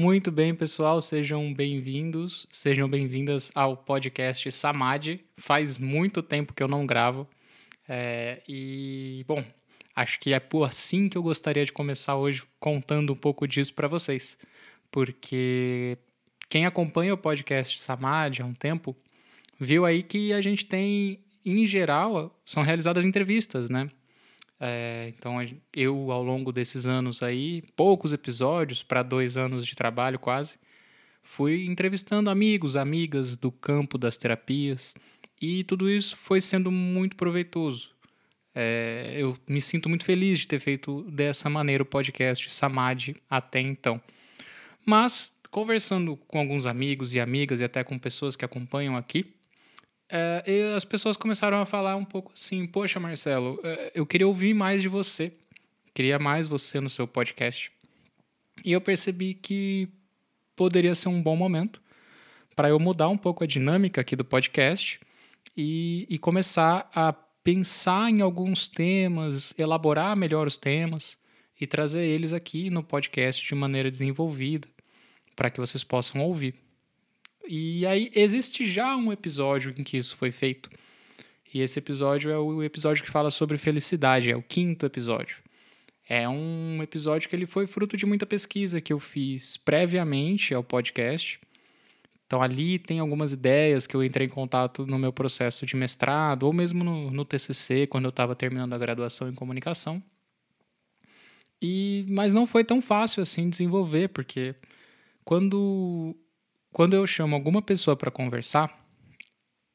Muito bem, pessoal, sejam bem-vindos, sejam bem-vindas ao podcast Samadhi. Faz muito tempo que eu não gravo. É, e, bom, acho que é por assim que eu gostaria de começar hoje contando um pouco disso para vocês. Porque quem acompanha o podcast Samadhi há um tempo viu aí que a gente tem, em geral, são realizadas entrevistas, né? É, então, eu, ao longo desses anos aí, poucos episódios, para dois anos de trabalho quase, fui entrevistando amigos, amigas do campo das terapias, e tudo isso foi sendo muito proveitoso. É, eu me sinto muito feliz de ter feito dessa maneira o podcast Samadhi até então. Mas, conversando com alguns amigos e amigas, e até com pessoas que acompanham aqui, é, e as pessoas começaram a falar um pouco assim: Poxa, Marcelo, é, eu queria ouvir mais de você, queria mais você no seu podcast. E eu percebi que poderia ser um bom momento para eu mudar um pouco a dinâmica aqui do podcast e, e começar a pensar em alguns temas, elaborar melhor os temas e trazer eles aqui no podcast de maneira desenvolvida para que vocês possam ouvir. E aí existe já um episódio em que isso foi feito. E esse episódio é o episódio que fala sobre felicidade, é o quinto episódio. É um episódio que ele foi fruto de muita pesquisa que eu fiz previamente ao podcast. Então ali tem algumas ideias que eu entrei em contato no meu processo de mestrado, ou mesmo no, no TCC, quando eu estava terminando a graduação em comunicação. E, mas não foi tão fácil assim desenvolver, porque quando quando eu chamo alguma pessoa para conversar,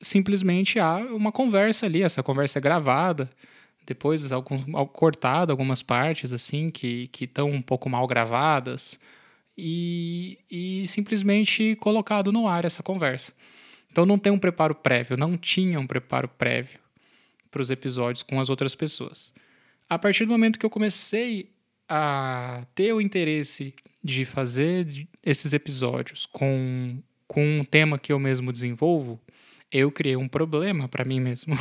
simplesmente há uma conversa ali, essa conversa é gravada, depois algum, cortada algumas partes assim que estão um pouco mal gravadas e, e simplesmente colocado no ar essa conversa. Então não tem um preparo prévio, não tinha um preparo prévio para os episódios com as outras pessoas. A partir do momento que eu comecei a ter o interesse de fazer esses episódios com, com um tema que eu mesmo desenvolvo, eu criei um problema para mim mesmo.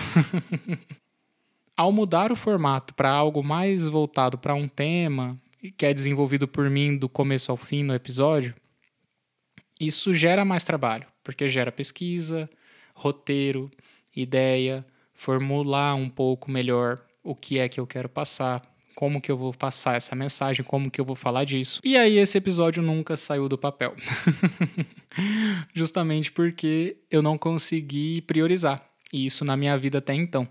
Ao mudar o formato para algo mais voltado para um tema que é desenvolvido por mim do começo ao fim no episódio, isso gera mais trabalho, porque gera pesquisa, roteiro, ideia, formular um pouco melhor o que é que eu quero passar, como que eu vou passar essa mensagem, como que eu vou falar disso. E aí esse episódio nunca saiu do papel. Justamente porque eu não consegui priorizar isso na minha vida até então.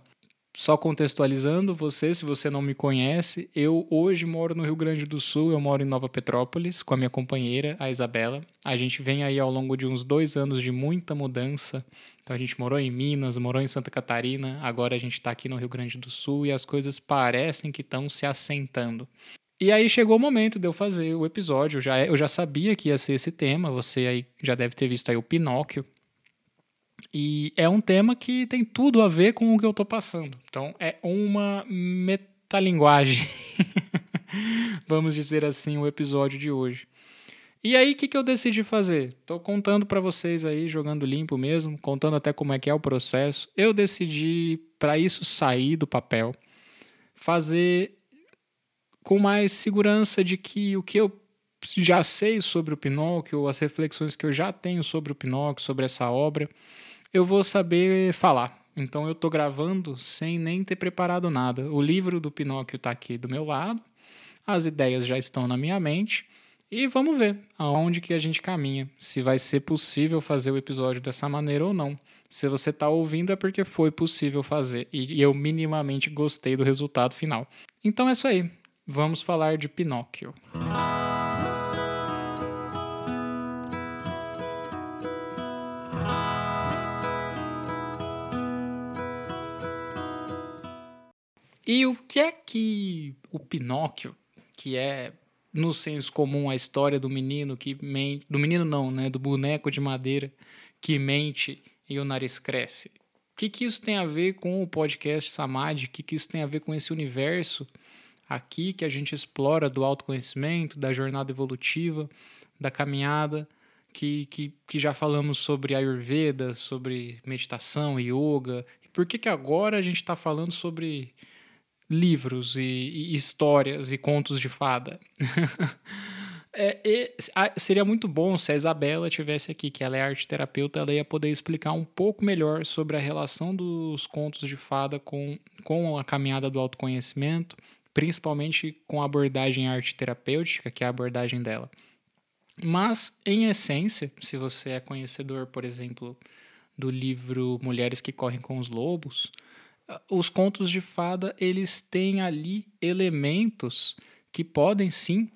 Só contextualizando você, se você não me conhece, eu hoje moro no Rio Grande do Sul, eu moro em Nova Petrópolis com a minha companheira, a Isabela. A gente vem aí ao longo de uns dois anos de muita mudança. Então a gente morou em Minas, morou em Santa Catarina, agora a gente está aqui no Rio Grande do Sul e as coisas parecem que estão se assentando. E aí chegou o momento de eu fazer o episódio. Eu já, eu já sabia que ia ser esse tema. Você aí já deve ter visto aí o Pinóquio, e é um tema que tem tudo a ver com o que eu estou passando. Então, é uma metalinguagem, vamos dizer assim, o episódio de hoje. E aí, o que, que eu decidi fazer? Estou contando para vocês aí, jogando limpo mesmo, contando até como é que é o processo. Eu decidi, para isso sair do papel, fazer com mais segurança de que o que eu já sei sobre o Pinóquio, as reflexões que eu já tenho sobre o Pinóquio, sobre essa obra, eu vou saber falar. Então eu estou gravando sem nem ter preparado nada. O livro do Pinóquio está aqui do meu lado, as ideias já estão na minha mente e vamos ver aonde que a gente caminha, se vai ser possível fazer o episódio dessa maneira ou não. Se você está ouvindo é porque foi possível fazer e eu minimamente gostei do resultado final. Então é isso aí. Vamos falar de Pinóquio. E o que é que o Pinóquio, que é no senso comum a história do menino que mente, do menino não, né, do boneco de madeira que mente e o nariz cresce. O que, que isso tem a ver com o podcast Samadhi? O que, que isso tem a ver com esse universo aqui que a gente explora do autoconhecimento, da jornada evolutiva, da caminhada, que, que, que já falamos sobre Ayurveda, sobre meditação, yoga. E por que, que agora a gente está falando sobre livros e, e histórias e contos de fada. É, seria muito bom se a Isabela tivesse aqui, que ela é arte terapeuta, ela ia poder explicar um pouco melhor sobre a relação dos contos de fada com, com a caminhada do autoconhecimento, principalmente com a abordagem arte terapêutica, que é a abordagem dela. Mas, em essência, se você é conhecedor, por exemplo, do livro Mulheres que Correm com os Lobos, os contos de fada, eles têm ali elementos que podem sim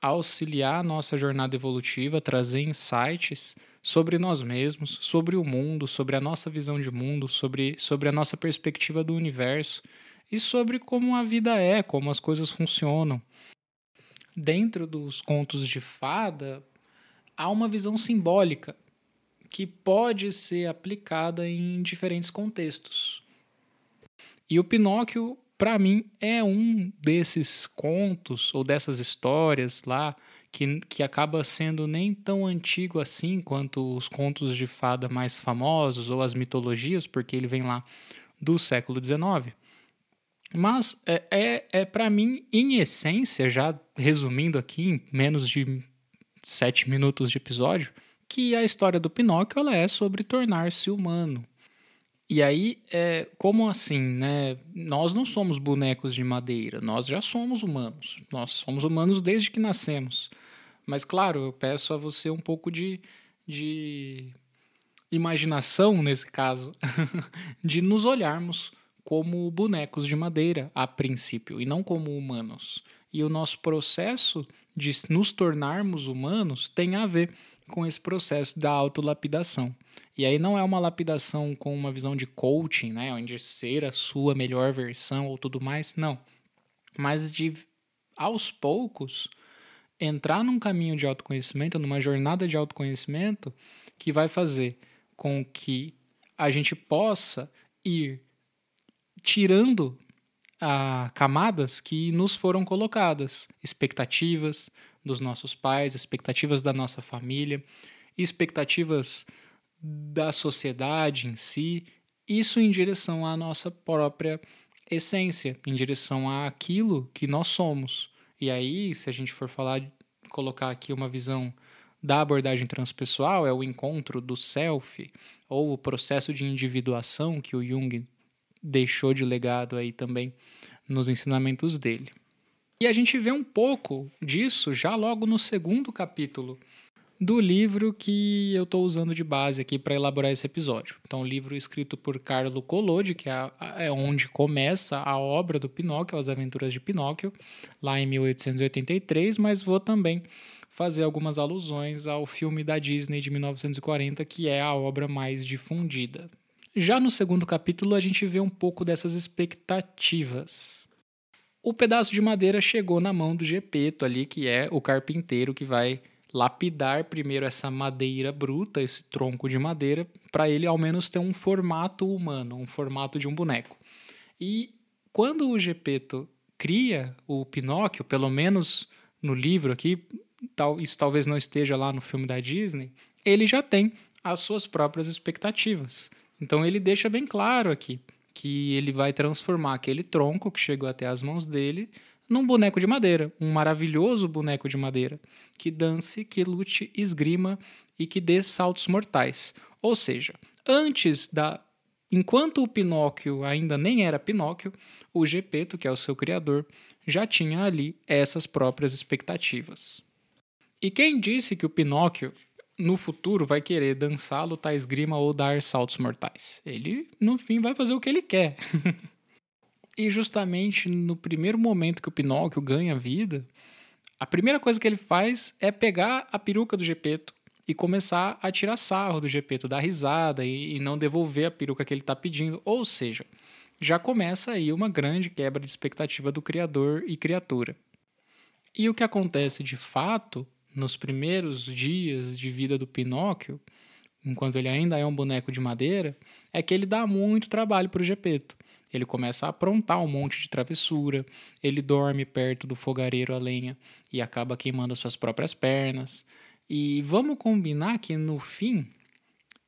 auxiliar a nossa jornada evolutiva, trazer insights sobre nós mesmos, sobre o mundo, sobre a nossa visão de mundo, sobre, sobre a nossa perspectiva do universo e sobre como a vida é, como as coisas funcionam. Dentro dos contos de fada, há uma visão simbólica que pode ser aplicada em diferentes contextos. E o Pinóquio para mim, é um desses contos ou dessas histórias lá que, que acaba sendo nem tão antigo assim quanto os contos de fada mais famosos ou as mitologias, porque ele vem lá do século XIX. Mas é, é, é para mim, em essência, já resumindo aqui em menos de sete minutos de episódio, que a história do Pinóquio ela é sobre tornar-se humano. E aí, é, como assim, né? Nós não somos bonecos de madeira, nós já somos humanos. Nós somos humanos desde que nascemos. Mas, claro, eu peço a você um pouco de, de imaginação, nesse caso, de nos olharmos como bonecos de madeira, a princípio, e não como humanos. E o nosso processo de nos tornarmos humanos tem a ver com esse processo da autolapidação. E aí não é uma lapidação com uma visão de coaching, né, onde ser a sua melhor versão ou tudo mais, não. Mas de aos poucos entrar num caminho de autoconhecimento, numa jornada de autoconhecimento que vai fazer com que a gente possa ir tirando a camadas que nos foram colocadas, expectativas dos nossos pais, expectativas da nossa família, expectativas da sociedade em si, isso em direção à nossa própria essência, em direção àquilo que nós somos. E aí, se a gente for falar, colocar aqui uma visão da abordagem transpessoal, é o encontro do self, ou o processo de individuação que o Jung deixou de legado aí também nos ensinamentos dele. E a gente vê um pouco disso já logo no segundo capítulo do livro que eu estou usando de base aqui para elaborar esse episódio. Então, um livro escrito por Carlo Collodi, que é, é onde começa a obra do Pinóquio, As Aventuras de Pinóquio, lá em 1883, mas vou também fazer algumas alusões ao filme da Disney de 1940, que é a obra mais difundida. Já no segundo capítulo, a gente vê um pouco dessas expectativas. O pedaço de madeira chegou na mão do Gepeto ali, que é o carpinteiro que vai lapidar primeiro essa madeira bruta, esse tronco de madeira, para ele ao menos ter um formato humano, um formato de um boneco. E quando o Gepeto cria o Pinóquio, pelo menos no livro aqui, tal, isso talvez não esteja lá no filme da Disney, ele já tem as suas próprias expectativas. Então ele deixa bem claro aqui que ele vai transformar aquele tronco que chegou até as mãos dele num boneco de madeira, um maravilhoso boneco de madeira, que dance, que lute, esgrima e que dê saltos mortais. Ou seja, antes da. Enquanto o Pinóquio ainda nem era Pinóquio, o Gepeto, que é o seu criador, já tinha ali essas próprias expectativas. E quem disse que o Pinóquio no futuro vai querer dançar, lutar esgrima ou dar saltos mortais? Ele, no fim, vai fazer o que ele quer. E justamente no primeiro momento que o Pinóquio ganha vida, a primeira coisa que ele faz é pegar a peruca do Gepeto e começar a tirar sarro do Gepeto, dar risada e, e não devolver a peruca que ele está pedindo. Ou seja, já começa aí uma grande quebra de expectativa do criador e criatura. E o que acontece de fato nos primeiros dias de vida do Pinóquio, enquanto ele ainda é um boneco de madeira, é que ele dá muito trabalho para o Gepeto. Ele começa a aprontar um monte de travessura, ele dorme perto do fogareiro a lenha e acaba queimando suas próprias pernas. E vamos combinar que no fim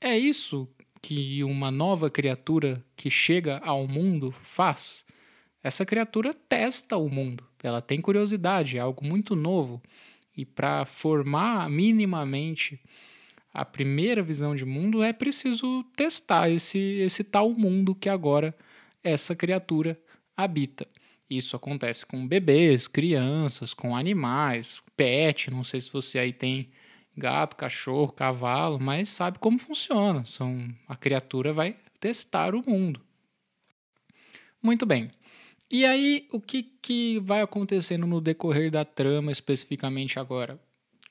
é isso que uma nova criatura que chega ao mundo faz. Essa criatura testa o mundo, ela tem curiosidade, é algo muito novo. E para formar minimamente a primeira visão de mundo é preciso testar esse, esse tal mundo que agora essa criatura habita. Isso acontece com bebês, crianças, com animais, pet. Não sei se você aí tem gato, cachorro, cavalo, mas sabe como funciona. São, a criatura vai testar o mundo. Muito bem. E aí, o que, que vai acontecendo no decorrer da trama especificamente agora?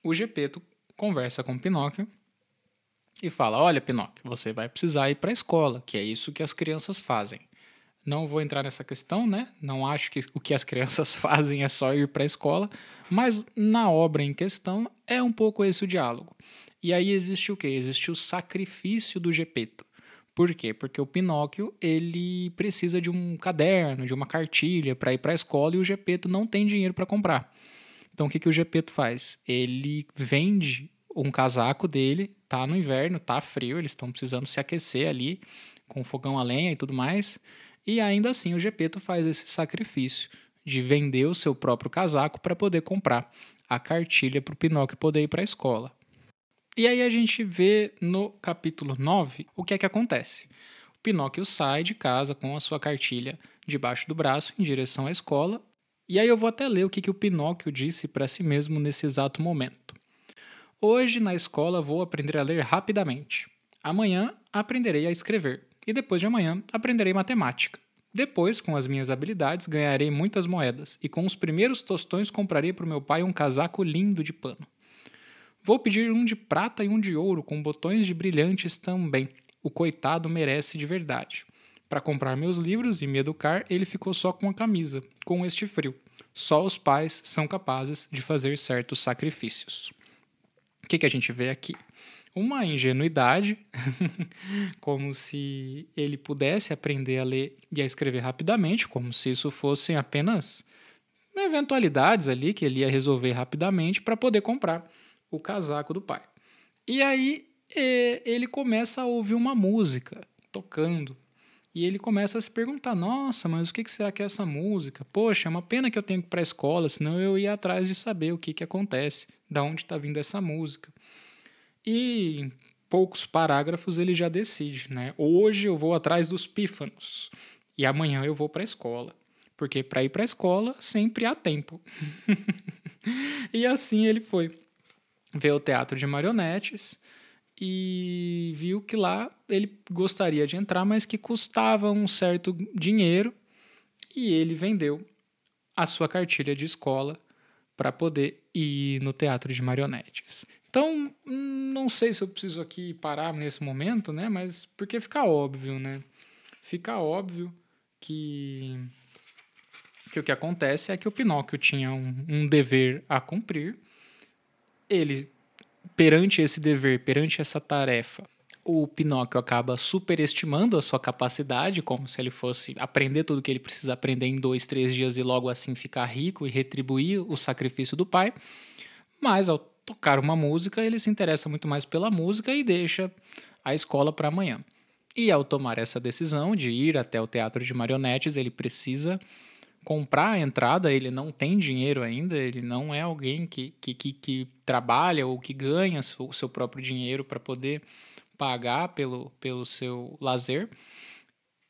O Gepeto conversa com Pinóquio e fala: Olha, Pinóquio, você vai precisar ir para a escola, que é isso que as crianças fazem. Não vou entrar nessa questão, né? Não acho que o que as crianças fazem é só ir para a escola, mas na obra em questão é um pouco esse o diálogo. E aí existe o quê? Existe o sacrifício do Gepeto. Por quê? Porque o Pinóquio ele precisa de um caderno, de uma cartilha para ir para a escola e o Gepeto não tem dinheiro para comprar. Então o que, que o Gepeto faz? Ele vende um casaco dele, tá no inverno, tá frio, eles estão precisando se aquecer ali com fogão a lenha e tudo mais. E ainda assim o Gepeto faz esse sacrifício de vender o seu próprio casaco para poder comprar a cartilha para o Pinóquio poder ir para a escola. E aí a gente vê no capítulo 9 o que é que acontece. O Pinóquio sai de casa com a sua cartilha debaixo do braço em direção à escola. E aí eu vou até ler o que, que o Pinóquio disse para si mesmo nesse exato momento. Hoje na escola vou aprender a ler rapidamente. Amanhã aprenderei a escrever e depois de amanhã aprenderei matemática. Depois, com as minhas habilidades, ganharei muitas moedas e com os primeiros tostões comprarei para o meu pai um casaco lindo de pano. Vou pedir um de prata e um de ouro com botões de brilhantes também. O coitado merece de verdade. Para comprar meus livros e me educar, ele ficou só com a camisa, com este frio. Só os pais são capazes de fazer certos sacrifícios. O que, que a gente vê aqui? Uma ingenuidade, como se ele pudesse aprender a ler e a escrever rapidamente, como se isso fossem apenas eventualidades ali que ele ia resolver rapidamente para poder comprar o casaco do pai. E aí ele começa a ouvir uma música tocando. E ele começa a se perguntar: nossa, mas o que será que é essa música? Poxa, é uma pena que eu tenho que ir para a escola, senão eu ia atrás de saber o que, que acontece, da onde está vindo essa música. E em poucos parágrafos ele já decide, né? Hoje eu vou atrás dos pífanos e amanhã eu vou para a escola. Porque para ir para a escola sempre há tempo. e assim ele foi. ver o teatro de marionetes e viu que lá ele gostaria de entrar, mas que custava um certo dinheiro e ele vendeu a sua cartilha de escola para poder ir no teatro de marionetes. Então, não sei se eu preciso aqui parar nesse momento, né? Mas porque fica óbvio, né? Fica óbvio que, que o que acontece é que o Pinóquio tinha um, um dever a cumprir. Ele, perante esse dever, perante essa tarefa, o Pinóquio acaba superestimando a sua capacidade, como se ele fosse aprender tudo que ele precisa aprender em dois, três dias e logo assim ficar rico e retribuir o sacrifício do pai. Mas ao tocar uma música, ele se interessa muito mais pela música e deixa a escola para amanhã. E ao tomar essa decisão de ir até o teatro de marionetes, ele precisa comprar a entrada, ele não tem dinheiro ainda, ele não é alguém que, que, que, que trabalha ou que ganha o seu próprio dinheiro para poder pagar pelo, pelo seu lazer,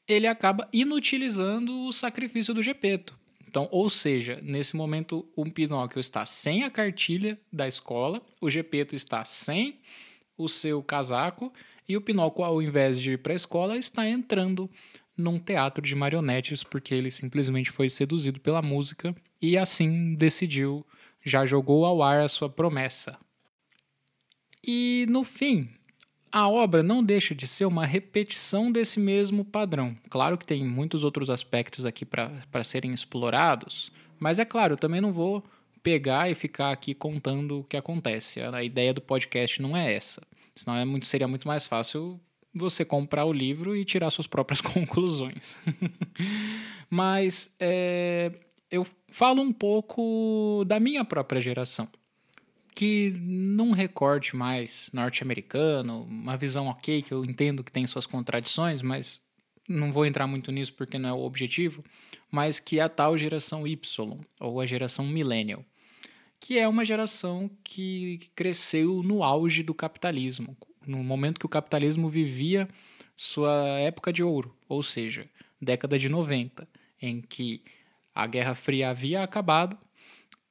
ele acaba inutilizando o sacrifício do Gepeto. Então, ou seja, nesse momento o Pinóquio está sem a cartilha da escola, o Gepeto está sem o seu casaco e o Pinóquio, ao invés de ir para a escola, está entrando num teatro de marionetes porque ele simplesmente foi seduzido pela música e assim decidiu, já jogou ao ar a sua promessa. E no fim, a obra não deixa de ser uma repetição desse mesmo padrão. Claro que tem muitos outros aspectos aqui para serem explorados, mas é claro, eu também não vou pegar e ficar aqui contando o que acontece. A ideia do podcast não é essa. Senão é muito, seria muito mais fácil você comprar o livro e tirar suas próprias conclusões. mas é, eu falo um pouco da minha própria geração que num recorte mais norte-americano, uma visão ok, que eu entendo que tem suas contradições, mas não vou entrar muito nisso porque não é o objetivo, mas que é a tal geração Y, ou a geração millennial, que é uma geração que cresceu no auge do capitalismo, no momento que o capitalismo vivia sua época de ouro, ou seja, década de 90, em que a Guerra Fria havia acabado,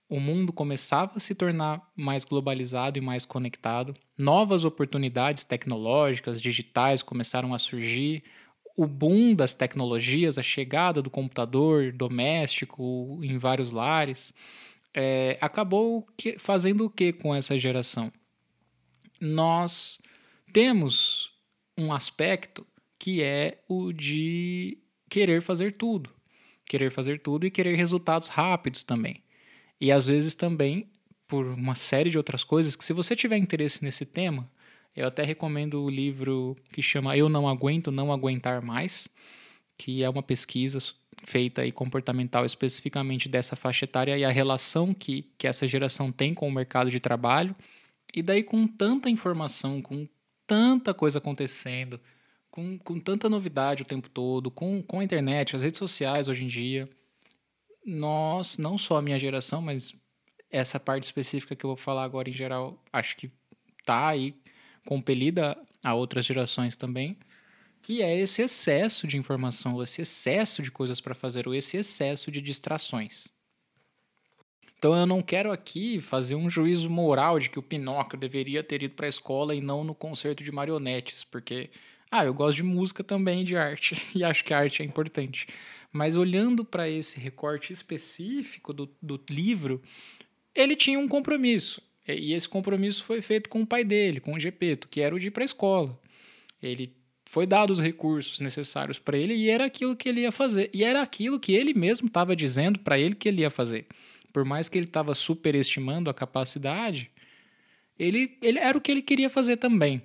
o mundo começava a se tornar mais globalizado e mais conectado, novas oportunidades tecnológicas, digitais começaram a surgir, o boom das tecnologias, a chegada do computador doméstico em vários lares, é, acabou que, fazendo o que com essa geração? Nós temos um aspecto que é o de querer fazer tudo. Querer fazer tudo e querer resultados rápidos também. E às vezes também por uma série de outras coisas que se você tiver interesse nesse tema, eu até recomendo o livro que chama Eu Não Aguento, Não Aguentar Mais, que é uma pesquisa feita e comportamental especificamente dessa faixa etária e a relação que, que essa geração tem com o mercado de trabalho. E daí, com tanta informação, com tanta coisa acontecendo, com, com tanta novidade o tempo todo, com, com a internet, as redes sociais hoje em dia, nós, não só a minha geração, mas essa parte específica que eu vou falar agora em geral, acho que tá aí compelida a outras gerações também, que é esse excesso de informação, esse excesso de coisas para fazer, ou esse excesso de distrações. Então eu não quero aqui fazer um juízo moral de que o Pinóquio deveria ter ido para a escola e não no concerto de marionetes, porque ah, eu gosto de música também, de arte, e acho que a arte é importante. Mas olhando para esse recorte específico do, do livro, ele tinha um compromisso. E esse compromisso foi feito com o pai dele, com o Gepeto, que era o de ir para a escola. Ele foi dado os recursos necessários para ele e era aquilo que ele ia fazer. E era aquilo que ele mesmo estava dizendo para ele que ele ia fazer. Por mais que ele estava superestimando a capacidade, ele, ele era o que ele queria fazer também.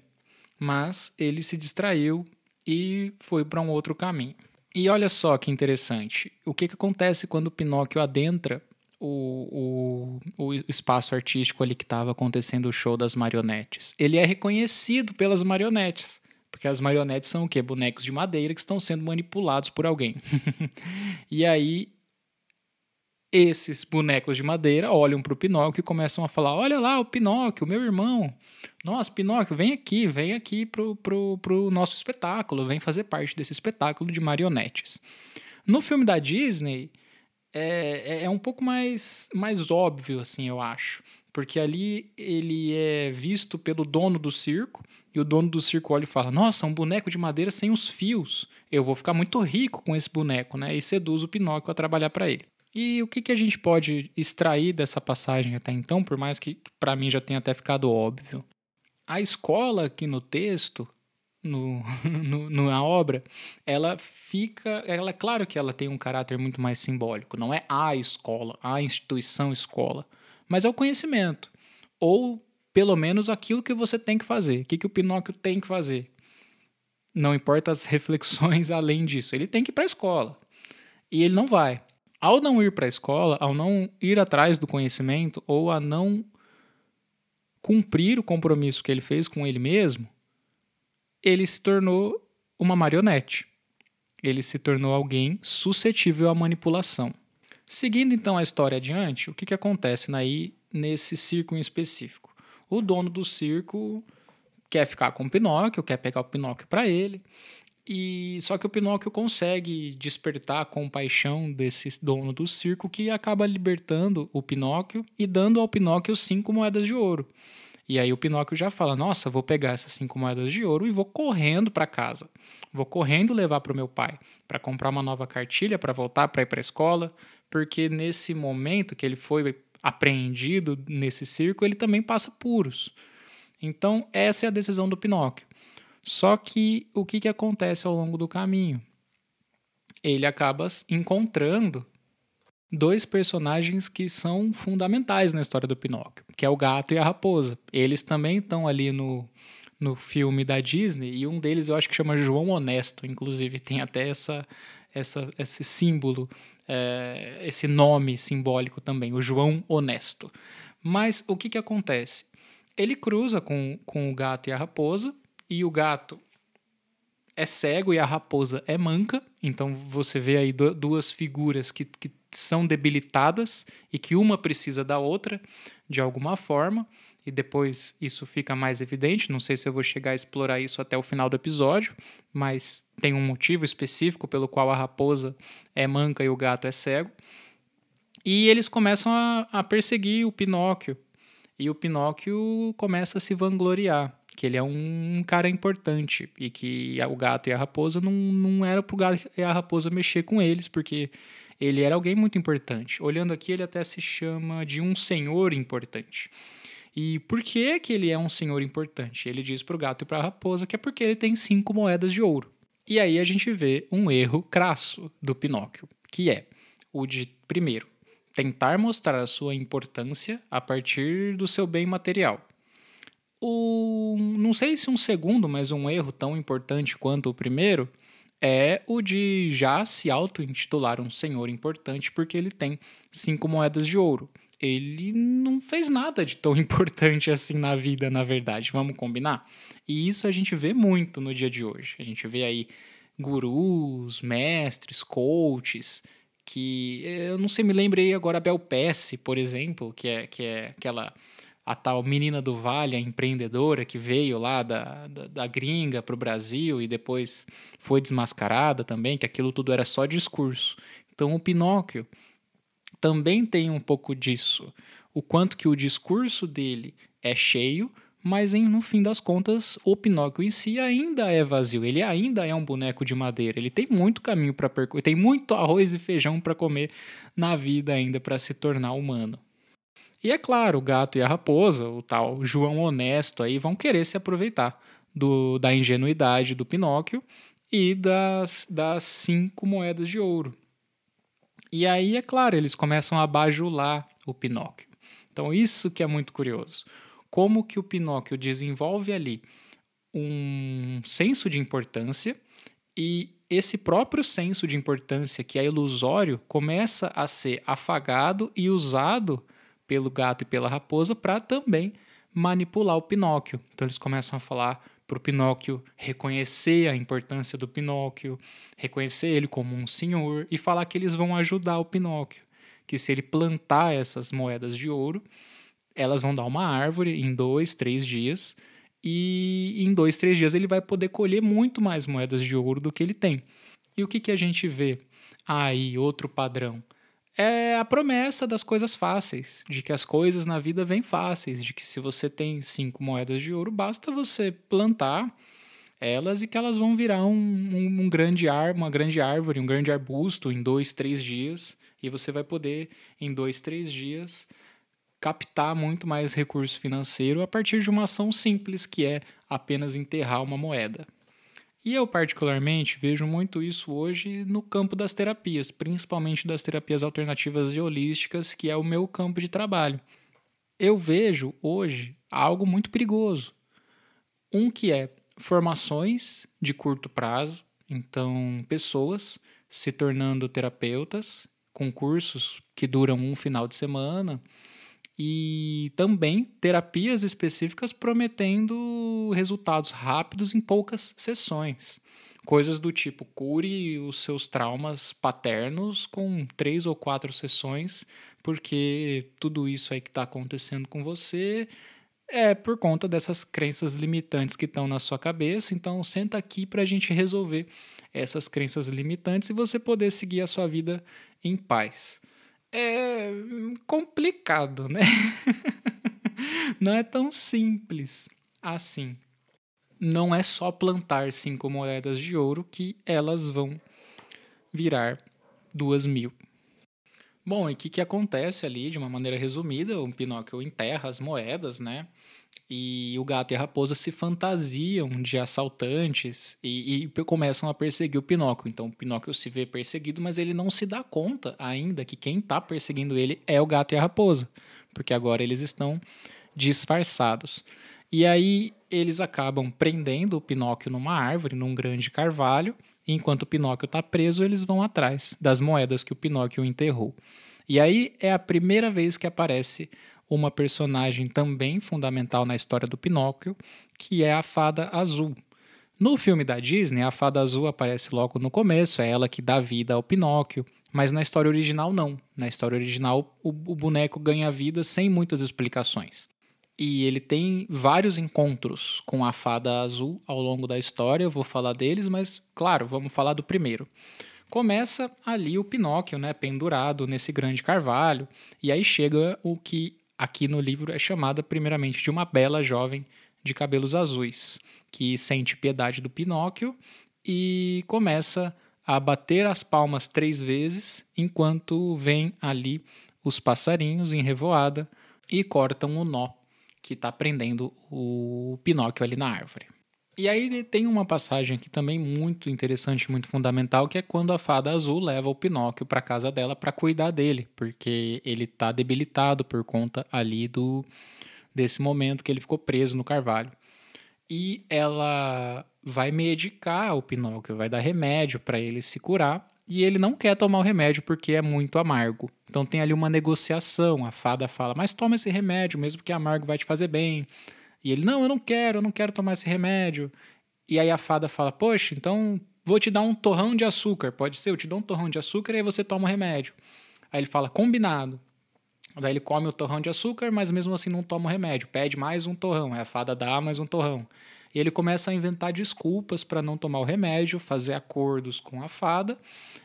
Mas ele se distraiu e foi para um outro caminho. E olha só que interessante. O que, que acontece quando o Pinóquio adentra o, o, o espaço artístico ali que estava acontecendo o show das marionetes. Ele é reconhecido pelas marionetes. Porque as marionetes são o quê? Bonecos de madeira que estão sendo manipulados por alguém. e aí, esses bonecos de madeira olham para o Pinóquio e começam a falar: Olha lá, o Pinóquio, meu irmão. Nossa, Pinóquio, vem aqui, vem aqui pro, pro, pro nosso espetáculo, vem fazer parte desse espetáculo de marionetes. No filme da Disney, é, é, é um pouco mais, mais óbvio, assim, eu acho. Porque ali ele é visto pelo dono do circo, e o dono do circo olha e fala: Nossa, um boneco de madeira sem os fios. Eu vou ficar muito rico com esse boneco, né? E seduz o Pinóquio a trabalhar para ele. E o que, que a gente pode extrair dessa passagem até então, por mais que para mim já tenha até ficado óbvio? A escola aqui no texto no, no, na obra, ela fica. Ela, é claro que ela tem um caráter muito mais simbólico. Não é a escola, a instituição escola, mas é o conhecimento. Ou, pelo menos, aquilo que você tem que fazer. O que, que o Pinóquio tem que fazer? Não importa as reflexões além disso. Ele tem que ir para a escola. E ele não vai. Ao não ir para a escola, ao não ir atrás do conhecimento, ou a não cumprir o compromisso que ele fez com ele mesmo, ele se tornou uma marionete. Ele se tornou alguém suscetível à manipulação. Seguindo então a história adiante, o que, que acontece aí nesse circo em específico? O dono do circo quer ficar com o Pinóquio, quer pegar o Pinóquio para ele, e só que o Pinóquio consegue despertar a compaixão desse dono do circo que acaba libertando o Pinóquio e dando ao Pinóquio cinco moedas de ouro. E aí o Pinóquio já fala: Nossa, vou pegar essas cinco moedas de ouro e vou correndo para casa. Vou correndo levar para o meu pai para comprar uma nova cartilha para voltar para ir para a escola, porque nesse momento que ele foi apreendido nesse circo, ele também passa puros. Então, essa é a decisão do Pinóquio. Só que o que, que acontece ao longo do caminho? Ele acaba encontrando dois personagens que são fundamentais na história do Pinóquio, que é o gato e a raposa. Eles também estão ali no, no filme da Disney e um deles eu acho que chama João Honesto, inclusive tem até essa, essa esse símbolo, é, esse nome simbólico também, o João Honesto. Mas o que, que acontece? Ele cruza com, com o gato e a raposa e o gato é cego e a raposa é manca. Então você vê aí duas figuras que, que são debilitadas e que uma precisa da outra de alguma forma. E depois isso fica mais evidente. Não sei se eu vou chegar a explorar isso até o final do episódio, mas tem um motivo específico pelo qual a raposa é manca e o gato é cego. E eles começam a, a perseguir o Pinóquio. E o Pinóquio começa a se vangloriar que ele é um cara importante e que o gato e a raposa não, não era pro gato e a raposa mexer com eles, porque ele era alguém muito importante. Olhando aqui, ele até se chama de um senhor importante. E por que, que ele é um senhor importante? Ele diz para o gato e para a raposa que é porque ele tem cinco moedas de ouro. E aí a gente vê um erro crasso do Pinóquio, que é o de, primeiro, tentar mostrar a sua importância a partir do seu bem material o, não sei se um segundo, mas um erro tão importante quanto o primeiro é o de já se auto-intitular um senhor importante porque ele tem cinco moedas de ouro. Ele não fez nada de tão importante assim na vida, na verdade, vamos combinar? E isso a gente vê muito no dia de hoje. A gente vê aí gurus, mestres, coaches, que eu não sei, me lembrei agora a Bel Pesce, por exemplo, que é, que é aquela a tal menina do Vale, a empreendedora que veio lá da, da, da gringa para o Brasil e depois foi desmascarada também, que aquilo tudo era só discurso. Então o Pinóquio também tem um pouco disso. O quanto que o discurso dele é cheio, mas em, no fim das contas o Pinóquio em si ainda é vazio. Ele ainda é um boneco de madeira. Ele tem muito caminho para percorrer, tem muito arroz e feijão para comer na vida ainda para se tornar humano. E é claro, o gato e a raposa, o tal João honesto aí, vão querer se aproveitar do, da ingenuidade do Pinóquio e das, das cinco moedas de ouro. E aí, é claro, eles começam a bajular o Pinóquio. Então, isso que é muito curioso. Como que o Pinóquio desenvolve ali um senso de importância e esse próprio senso de importância, que é ilusório, começa a ser afagado e usado pelo gato e pela raposa para também manipular o Pinóquio. Então eles começam a falar para o Pinóquio reconhecer a importância do Pinóquio, reconhecer ele como um senhor e falar que eles vão ajudar o Pinóquio, que se ele plantar essas moedas de ouro, elas vão dar uma árvore em dois, três dias e em dois, três dias ele vai poder colher muito mais moedas de ouro do que ele tem. E o que, que a gente vê aí, outro padrão? É a promessa das coisas fáceis, de que as coisas na vida vêm fáceis, de que se você tem cinco moedas de ouro, basta você plantar elas e que elas vão virar um, um, um grande ar, uma grande árvore, um grande arbusto em dois, três dias, e você vai poder, em dois, três dias, captar muito mais recurso financeiro a partir de uma ação simples, que é apenas enterrar uma moeda. E eu, particularmente, vejo muito isso hoje no campo das terapias, principalmente das terapias alternativas e holísticas, que é o meu campo de trabalho. Eu vejo hoje algo muito perigoso. Um que é formações de curto prazo, então pessoas se tornando terapeutas com cursos que duram um final de semana e também terapias específicas prometendo resultados rápidos em poucas sessões. Coisas do tipo cure os seus traumas paternos com três ou quatro sessões, porque tudo isso aí que está acontecendo com você é por conta dessas crenças limitantes que estão na sua cabeça. Então, senta aqui para a gente resolver essas crenças limitantes e você poder seguir a sua vida em paz é complicado, né? Não é tão simples assim. Não é só plantar cinco moedas de ouro que elas vão virar duas mil. Bom, e o que, que acontece ali, de uma maneira resumida? O Pinóquio enterra as moedas, né? E o gato e a raposa se fantasiam de assaltantes e, e, começam a perseguir o Pinóquio. Então o Pinóquio se vê perseguido, mas ele não se dá conta ainda que quem está perseguindo ele é o gato e a raposa, porque agora eles estão disfarçados. E aí eles acabam prendendo o Pinóquio numa árvore, num grande carvalho, e enquanto o Pinóquio está preso, eles vão atrás das moedas que o Pinóquio enterrou. E aí é a primeira vez que aparece uma personagem também fundamental na história do Pinóquio, que é a fada azul. No filme da Disney, a fada azul aparece logo no começo, é ela que dá vida ao Pinóquio, mas na história original não. Na história original, o, o boneco ganha vida sem muitas explicações. E ele tem vários encontros com a fada azul ao longo da história, eu vou falar deles, mas claro, vamos falar do primeiro. Começa ali o Pinóquio, né, pendurado nesse grande carvalho, e aí chega o que aqui no livro é chamada primeiramente de uma bela jovem de cabelos azuis, que sente piedade do Pinóquio e começa a bater as palmas três vezes enquanto vem ali os passarinhos em revoada e cortam o nó que está prendendo o Pinóquio ali na árvore. E aí tem uma passagem aqui também muito interessante, muito fundamental, que é quando a fada azul leva o Pinóquio para casa dela para cuidar dele, porque ele está debilitado por conta ali do desse momento que ele ficou preso no carvalho. E ela vai medicar o Pinóquio, vai dar remédio para ele se curar, e ele não quer tomar o remédio porque é muito amargo. Então tem ali uma negociação. A fada fala: "Mas toma esse remédio, mesmo que amargo vai te fazer bem". E ele: "Não, eu não quero, eu não quero tomar esse remédio". E aí a fada fala: "Poxa, então vou te dar um torrão de açúcar, pode ser? Eu te dou um torrão de açúcar e aí você toma o remédio". Aí ele fala: "Combinado". Daí ele come o torrão de açúcar, mas mesmo assim não toma o remédio. Pede mais um torrão. Aí a fada dá mais um torrão. E ele começa a inventar desculpas para não tomar o remédio, fazer acordos com a fada,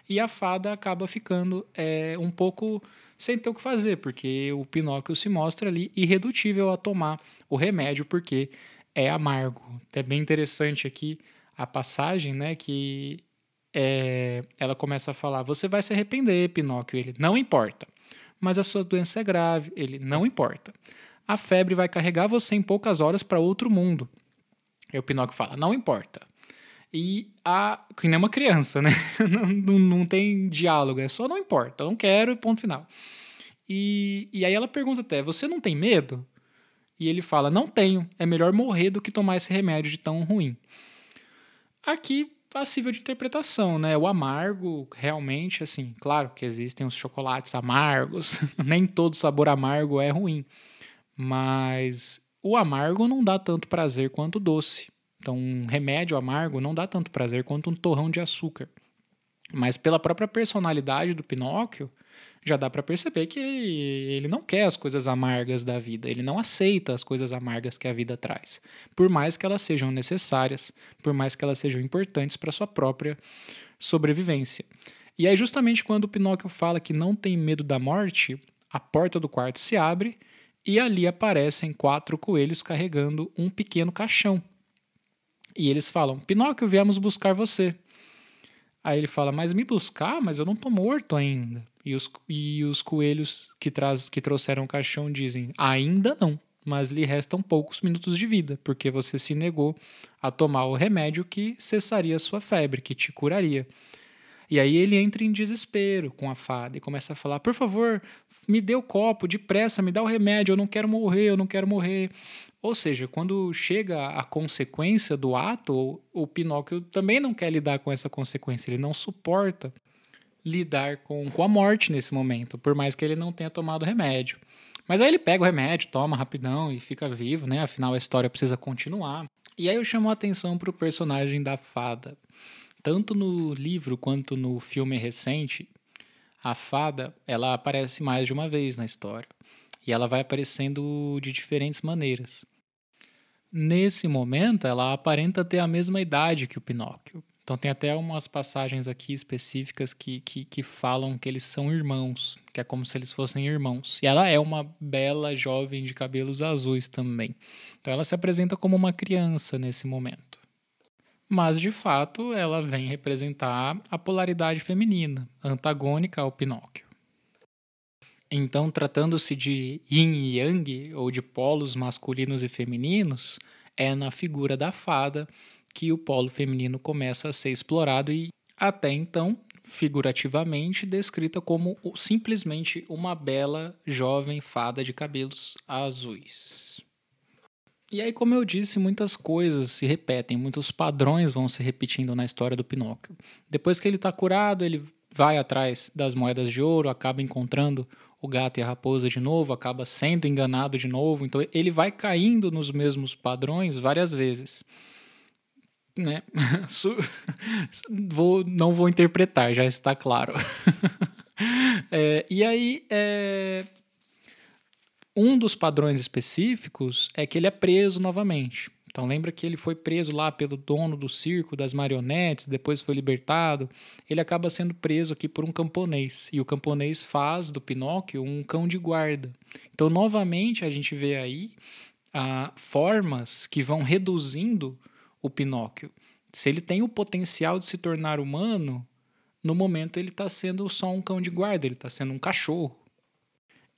e a fada acaba ficando é, um pouco sem ter o que fazer, porque o Pinóquio se mostra ali irredutível a tomar o remédio, porque é amargo. É bem interessante aqui a passagem, né, que é, ela começa a falar: Você vai se arrepender, Pinóquio. Ele não importa. Mas a sua doença é grave. Ele não importa. A febre vai carregar você em poucas horas para outro mundo. E o Pinóquio fala: Não importa. E a. Que nem uma criança, né? não, não, tem diálogo, é só não importa, não quero, ponto final. E, e aí ela pergunta até: Você não tem medo? E ele fala: Não tenho, é melhor morrer do que tomar esse remédio de tão ruim. Aqui, passível de interpretação, né? O amargo, realmente, assim, claro que existem os chocolates amargos, nem todo sabor amargo é ruim, mas o amargo não dá tanto prazer quanto o doce. Então, um remédio amargo não dá tanto prazer quanto um torrão de açúcar. Mas pela própria personalidade do Pinóquio, já dá para perceber que ele não quer as coisas amargas da vida, ele não aceita as coisas amargas que a vida traz, por mais que elas sejam necessárias, por mais que elas sejam importantes para sua própria sobrevivência. E aí justamente quando o Pinóquio fala que não tem medo da morte, a porta do quarto se abre e ali aparecem quatro coelhos carregando um pequeno caixão. E eles falam: Pinóquio, viemos buscar você. Aí ele fala: Mas me buscar? Mas eu não tô morto ainda. E os, e os coelhos que, traz, que trouxeram o caixão dizem: Ainda não, mas lhe restam poucos minutos de vida, porque você se negou a tomar o remédio que cessaria a sua febre, que te curaria. E aí ele entra em desespero com a fada e começa a falar: por favor, me dê o copo, depressa, me dá o remédio, eu não quero morrer, eu não quero morrer. Ou seja, quando chega a consequência do ato, o Pinóquio também não quer lidar com essa consequência, ele não suporta lidar com, com a morte nesse momento, por mais que ele não tenha tomado remédio. Mas aí ele pega o remédio, toma rapidão e fica vivo, né? Afinal, a história precisa continuar. E aí eu chamo a atenção para o personagem da fada tanto no livro quanto no filme recente, a fada ela aparece mais de uma vez na história e ela vai aparecendo de diferentes maneiras. Nesse momento, ela aparenta ter a mesma idade que o Pinóquio. Então, tem até umas passagens aqui específicas que, que, que falam que eles são irmãos, que é como se eles fossem irmãos. E ela é uma bela jovem de cabelos azuis também. Então, ela se apresenta como uma criança nesse momento mas de fato ela vem representar a polaridade feminina, antagônica ao Pinóquio. Então, tratando-se de yin e yang, ou de polos masculinos e femininos, é na figura da fada que o polo feminino começa a ser explorado e, até então, figurativamente, descrita como simplesmente uma bela jovem fada de cabelos azuis. E aí, como eu disse, muitas coisas se repetem, muitos padrões vão se repetindo na história do Pinóquio. Depois que ele está curado, ele vai atrás das moedas de ouro, acaba encontrando o gato e a raposa de novo, acaba sendo enganado de novo. Então, ele vai caindo nos mesmos padrões várias vezes. Né? vou, não vou interpretar, já está claro. é, e aí, é, um dos padrões específicos é que ele é preso novamente. Então lembra que ele foi preso lá pelo dono do circo, das marionetes, depois foi libertado. Ele acaba sendo preso aqui por um camponês. E o camponês faz do Pinóquio um cão de guarda. Então, novamente, a gente vê aí ah, formas que vão reduzindo o Pinóquio. Se ele tem o potencial de se tornar humano, no momento ele está sendo só um cão de guarda, ele está sendo um cachorro.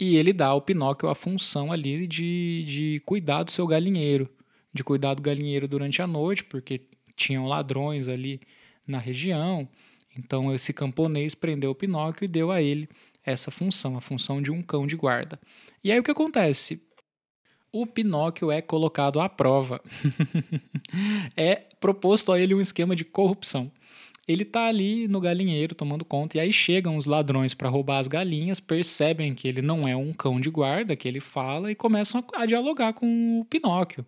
E ele dá ao Pinóquio a função ali de, de cuidar do seu galinheiro de cuidar do galinheiro durante a noite, porque tinham ladrões ali na região. Então esse camponês prendeu o Pinóquio e deu a ele essa função, a função de um cão de guarda. E aí o que acontece? O Pinóquio é colocado à prova. é proposto a ele um esquema de corrupção. Ele está ali no galinheiro tomando conta, e aí chegam os ladrões para roubar as galinhas, percebem que ele não é um cão de guarda, que ele fala, e começam a, dialogar com o Pinóquio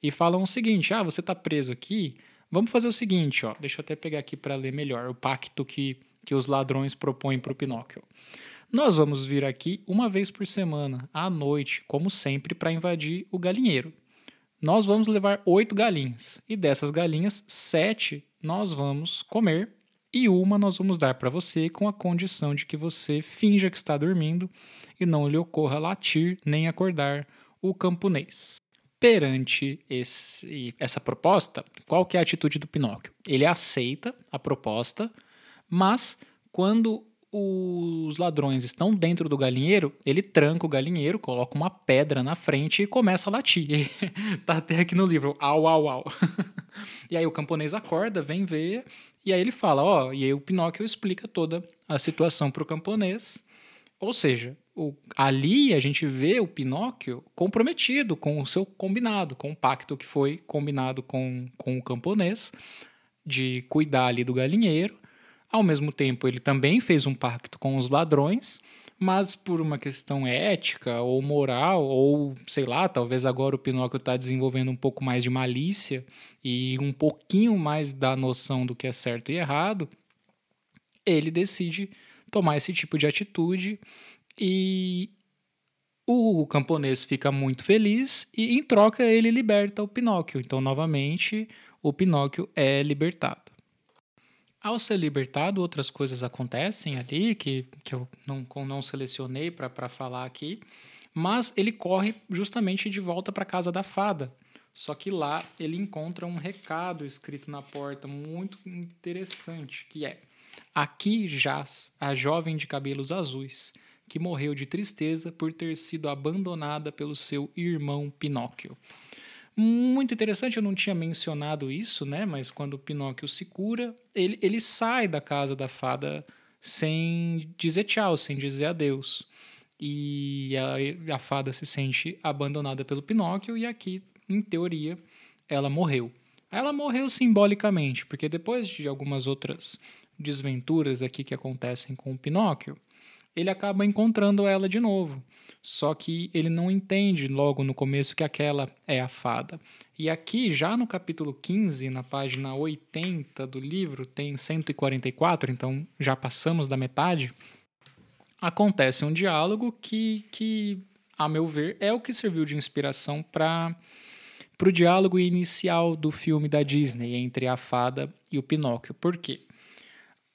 e falam o seguinte: ah, você está preso aqui, vamos fazer o seguinte, ó, deixa eu até pegar aqui para ler melhor o pacto que, que os ladrões propõem para o Pinóquio. Nós vamos vir aqui uma vez por semana, à noite, como sempre, para invadir o galinheiro. Nós vamos levar oito galinhas, e dessas galinhas, sete nós vamos comer e uma nós vamos dar para você com a condição de que você finja que está dormindo e não lhe ocorra latir nem acordar o camponês perante esse, essa proposta, qual que é a atitude do Pinóquio? Ele aceita a proposta, mas quando os ladrões estão dentro do galinheiro, ele tranca o galinheiro, coloca uma pedra na frente e começa a latir. tá até aqui no livro, au, au, au. e aí o camponês acorda, vem ver, e aí ele fala, ó, e aí o Pinóquio explica toda a situação para o camponês. Ou seja, o, ali a gente vê o Pinóquio comprometido com o seu combinado, com o pacto que foi combinado com, com o camponês de cuidar ali do galinheiro. Ao mesmo tempo, ele também fez um pacto com os ladrões, mas por uma questão ética ou moral, ou sei lá, talvez agora o Pinóquio está desenvolvendo um pouco mais de malícia e um pouquinho mais da noção do que é certo e errado, ele decide tomar esse tipo de atitude e o camponês fica muito feliz e, em troca, ele liberta o Pinóquio. Então, novamente, o Pinóquio é libertado. Ao ser libertado, outras coisas acontecem ali que, que eu não, não selecionei para falar aqui, mas ele corre justamente de volta para casa da fada. Só que lá ele encontra um recado escrito na porta muito interessante, que é: Aqui jaz a jovem de cabelos azuis que morreu de tristeza por ter sido abandonada pelo seu irmão Pinóquio. Muito interessante, eu não tinha mencionado isso, né? Mas quando o Pinóquio se cura, ele, ele sai da casa da fada sem dizer tchau, sem dizer adeus. E a, a fada se sente abandonada pelo Pinóquio, e aqui, em teoria, ela morreu. Ela morreu simbolicamente, porque depois de algumas outras desventuras aqui que acontecem com o Pinóquio, ele acaba encontrando ela de novo. Só que ele não entende logo no começo que aquela é a fada. E aqui, já no capítulo 15, na página 80 do livro, tem 144, então já passamos da metade. Acontece um diálogo que, que a meu ver, é o que serviu de inspiração para o diálogo inicial do filme da Disney entre a fada e o Pinóquio. Por quê?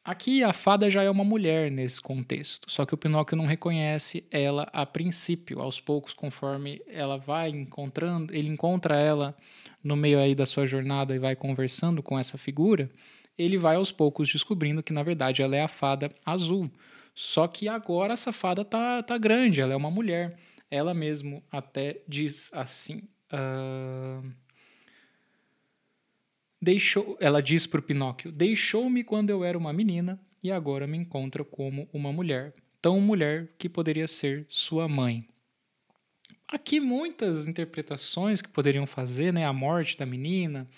Aqui a fada já é uma mulher nesse contexto, só que o Pinóquio não reconhece ela a princípio, aos poucos, conforme ela vai encontrando, ele encontra ela no meio aí da sua jornada e vai conversando com essa figura, ele vai aos poucos descobrindo que na verdade ela é a fada azul. Só que agora essa fada tá, tá grande, ela é uma mulher. Ela mesmo até diz assim. Uh Deixou, ela diz para o Pinóquio: Deixou-me quando eu era uma menina e agora me encontra como uma mulher, tão mulher que poderia ser sua mãe. Aqui muitas interpretações que poderiam fazer, né? A morte da menina.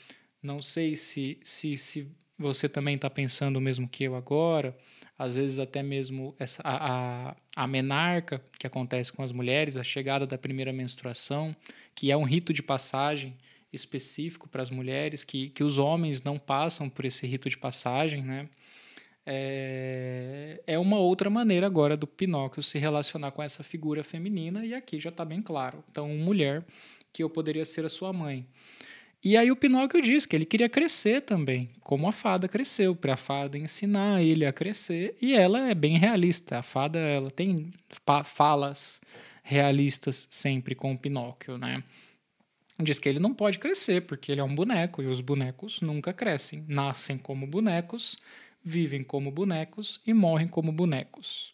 Não sei se, se, se você também está pensando o mesmo que eu agora. Às vezes até mesmo essa, a, a, a menarca que acontece com as mulheres, a chegada da primeira menstruação, que é um rito de passagem específico para as mulheres, que, que os homens não passam por esse rito de passagem, né? É, é uma outra maneira agora do Pinóquio se relacionar com essa figura feminina, e aqui já está bem claro. Então, mulher, que eu poderia ser a sua mãe. E aí o Pinóquio diz que ele queria crescer também, como a fada cresceu, para a fada ensinar ele a crescer, e ela é bem realista. A fada ela tem falas realistas sempre com o Pinóquio, né? Diz que ele não pode crescer porque ele é um boneco e os bonecos nunca crescem, nascem como bonecos, vivem como bonecos e morrem como bonecos.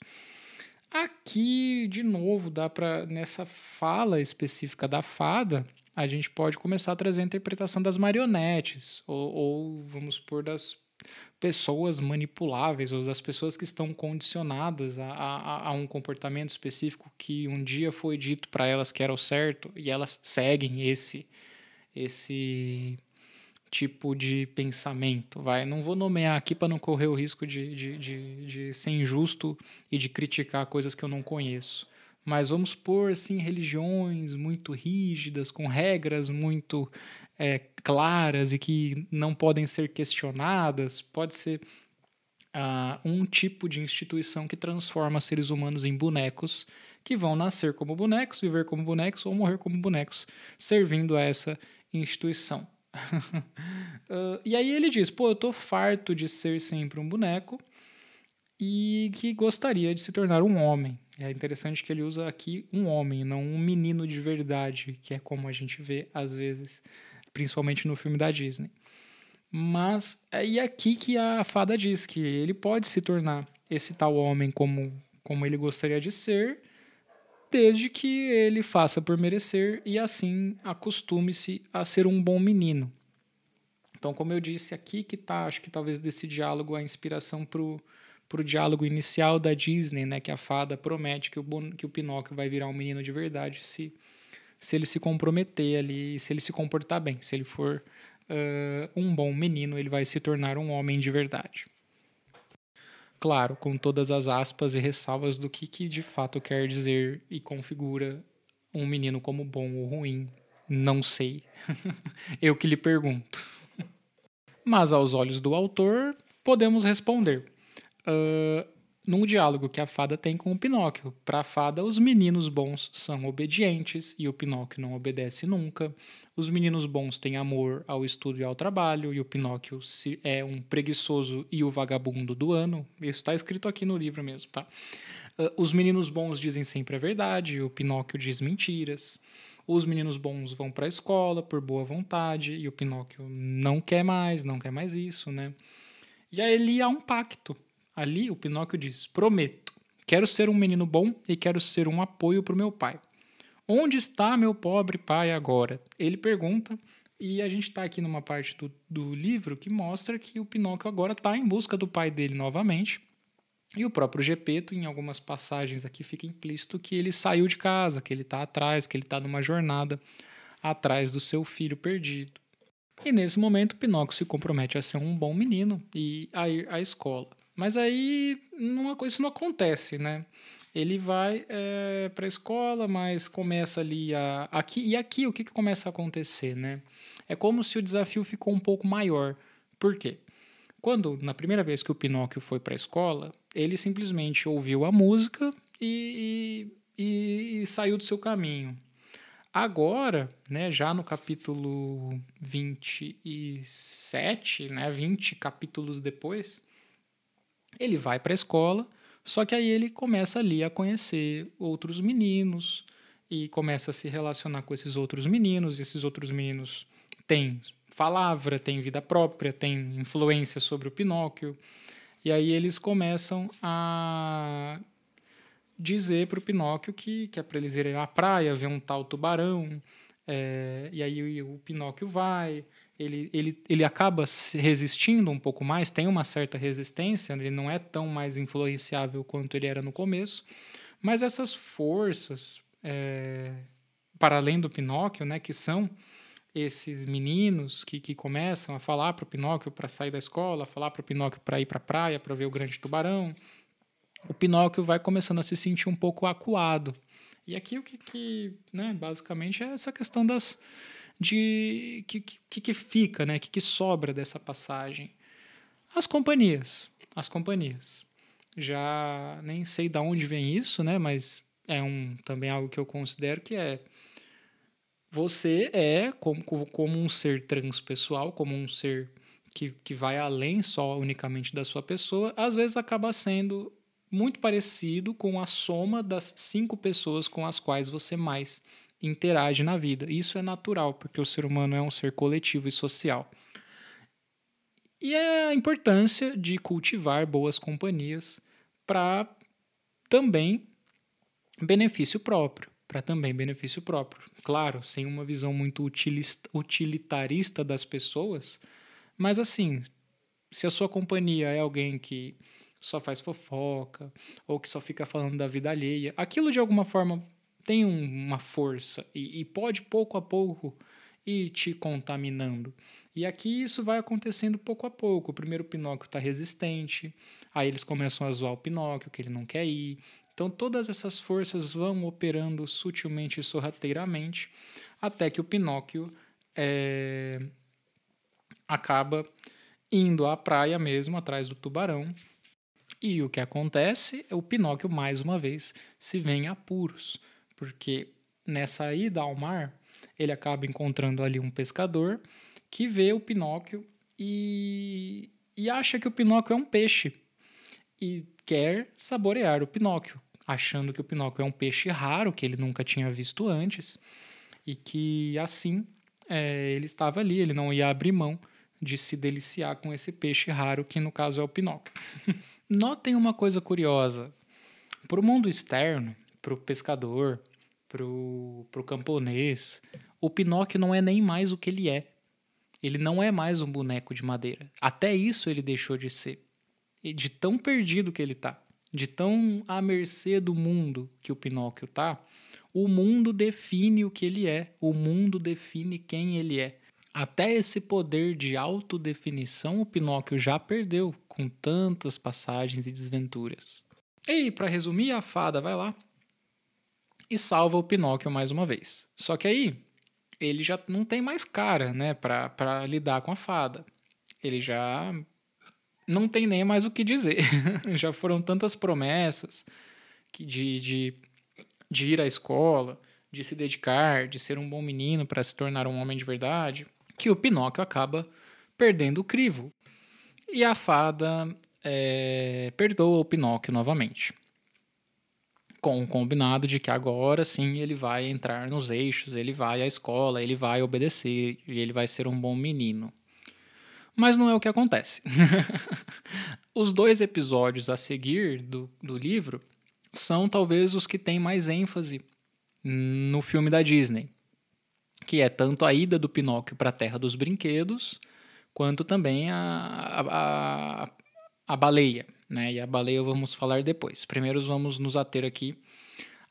Aqui, de novo, dá para nessa fala específica da fada, a gente pode começar a trazer a interpretação das marionetes, ou, ou vamos supor, das pessoas manipuláveis, ou das pessoas que estão condicionadas a, a, a um comportamento específico que um dia foi dito para elas que era o certo, e elas seguem esse, esse tipo de pensamento. Vai, não vou nomear aqui para não correr o risco de, de, de, de ser injusto e de criticar coisas que eu não conheço mas vamos pôr assim religiões muito rígidas, com regras muito é, claras e que não podem ser questionadas, pode ser uh, um tipo de instituição que transforma seres humanos em bonecos que vão nascer como bonecos, viver como bonecos ou morrer como bonecos, servindo a essa instituição. uh, e aí ele diz: pô, eu tô farto de ser sempre um boneco e que gostaria de se tornar um homem. É interessante que ele usa aqui um homem, não um menino de verdade, que é como a gente vê às vezes, principalmente no filme da Disney. Mas é aqui que a fada diz que ele pode se tornar esse tal homem como, como ele gostaria de ser, desde que ele faça por merecer e assim acostume-se a ser um bom menino. Então, como eu disse aqui, que tá, acho que talvez desse diálogo a inspiração para o para o diálogo inicial da Disney, né, que a fada promete que o, que o Pinóquio vai virar um menino de verdade se, se ele se comprometer ali, se ele se comportar bem. Se ele for uh, um bom menino, ele vai se tornar um homem de verdade. Claro, com todas as aspas e ressalvas do que, que de fato quer dizer e configura um menino como bom ou ruim. Não sei. Eu que lhe pergunto. Mas aos olhos do autor, podemos responder num diálogo que a fada tem com o Pinóquio. Para a fada, os meninos bons são obedientes e o Pinóquio não obedece nunca. Os meninos bons têm amor ao estudo e ao trabalho e o Pinóquio é um preguiçoso e o vagabundo do ano. Isso está escrito aqui no livro mesmo, tá? Uh, os meninos bons dizem sempre a verdade e o Pinóquio diz mentiras. Os meninos bons vão para a escola por boa vontade e o Pinóquio não quer mais, não quer mais isso, né? E aí ele há um pacto Ali o Pinóquio diz: Prometo, quero ser um menino bom e quero ser um apoio para o meu pai. Onde está meu pobre pai agora? Ele pergunta, e a gente está aqui numa parte do, do livro que mostra que o Pinóquio agora está em busca do pai dele novamente. E o próprio Gepeto, em algumas passagens aqui, fica implícito que ele saiu de casa, que ele está atrás, que ele está numa jornada atrás do seu filho perdido. E nesse momento, Pinóquio se compromete a ser um bom menino e a ir à escola. Mas aí coisa isso não acontece, né? Ele vai é, para a escola, mas começa ali a aqui e aqui o que, que começa a acontecer, né? É como se o desafio ficou um pouco maior. Por quê? Quando na primeira vez que o Pinóquio foi para a escola, ele simplesmente ouviu a música e, e, e saiu do seu caminho. Agora, né, já no capítulo 27, né, 20 capítulos depois, ele vai para a escola, só que aí ele começa ali a conhecer outros meninos e começa a se relacionar com esses outros meninos. E esses outros meninos têm palavra, têm vida própria, têm influência sobre o Pinóquio. E aí eles começam a dizer para o Pinóquio que, que é para eles irem à praia ver um tal tubarão. É, e aí o, o Pinóquio vai ele, ele, ele acaba resistindo um pouco mais, tem uma certa resistência, ele não é tão mais influenciável quanto ele era no começo, mas essas forças, é, para além do Pinóquio, né, que são esses meninos que, que começam a falar para o Pinóquio para sair da escola, falar para o Pinóquio para ir para a praia, para ver o grande tubarão, o Pinóquio vai começando a se sentir um pouco acuado. E aqui o que, que né, basicamente é essa questão das de que, que, que fica, né? Que, que sobra dessa passagem? As companhias, as companhias. Já nem sei de onde vem isso, né? Mas é um também algo que eu considero que é você é como, como um ser transpessoal, como um ser que, que vai além só unicamente da sua pessoa, às vezes acaba sendo muito parecido com a soma das cinco pessoas com as quais você mais interage na vida. Isso é natural, porque o ser humano é um ser coletivo e social. E é a importância de cultivar boas companhias para também benefício próprio, para também benefício próprio. Claro, sem uma visão muito utilitarista das pessoas, mas assim, se a sua companhia é alguém que só faz fofoca ou que só fica falando da vida alheia, aquilo de alguma forma tem uma força e, e pode pouco a pouco ir te contaminando. E aqui isso vai acontecendo pouco a pouco. O primeiro Pinóquio está resistente, aí eles começam a zoar o Pinóquio, que ele não quer ir. Então todas essas forças vão operando sutilmente e sorrateiramente, até que o Pinóquio é, acaba indo à praia mesmo, atrás do tubarão. E o que acontece? O Pinóquio, mais uma vez, se vê em apuros porque nessa ida ao mar, ele acaba encontrando ali um pescador que vê o Pinóquio e, e acha que o Pinóquio é um peixe e quer saborear o Pinóquio, achando que o Pinóquio é um peixe raro que ele nunca tinha visto antes e que assim é, ele estava ali, ele não ia abrir mão de se deliciar com esse peixe raro que no caso é o Pinóquio. Notem uma coisa curiosa: para o mundo externo, para o pescador, pro, pro camponês, o Pinóquio não é nem mais o que ele é. Ele não é mais um boneco de madeira. Até isso ele deixou de ser. E de tão perdido que ele tá, de tão à mercê do mundo que o Pinóquio tá, o mundo define o que ele é, o mundo define quem ele é. Até esse poder de autodefinição o Pinóquio já perdeu com tantas passagens e desventuras. E para resumir, a fada vai lá, e salva o Pinóquio mais uma vez. Só que aí ele já não tem mais cara, né, para lidar com a fada. Ele já não tem nem mais o que dizer. já foram tantas promessas de, de, de ir à escola, de se dedicar, de ser um bom menino para se tornar um homem de verdade, que o Pinóquio acaba perdendo o crivo. E a fada é, perdoa o Pinóquio novamente com o combinado de que agora sim ele vai entrar nos eixos, ele vai à escola, ele vai obedecer e ele vai ser um bom menino. Mas não é o que acontece. os dois episódios a seguir do, do livro são talvez os que têm mais ênfase no filme da Disney, que é tanto a ida do Pinóquio para a Terra dos Brinquedos, quanto também a, a, a, a baleia, né? E a baleia vamos falar depois. Primeiro vamos nos ater aqui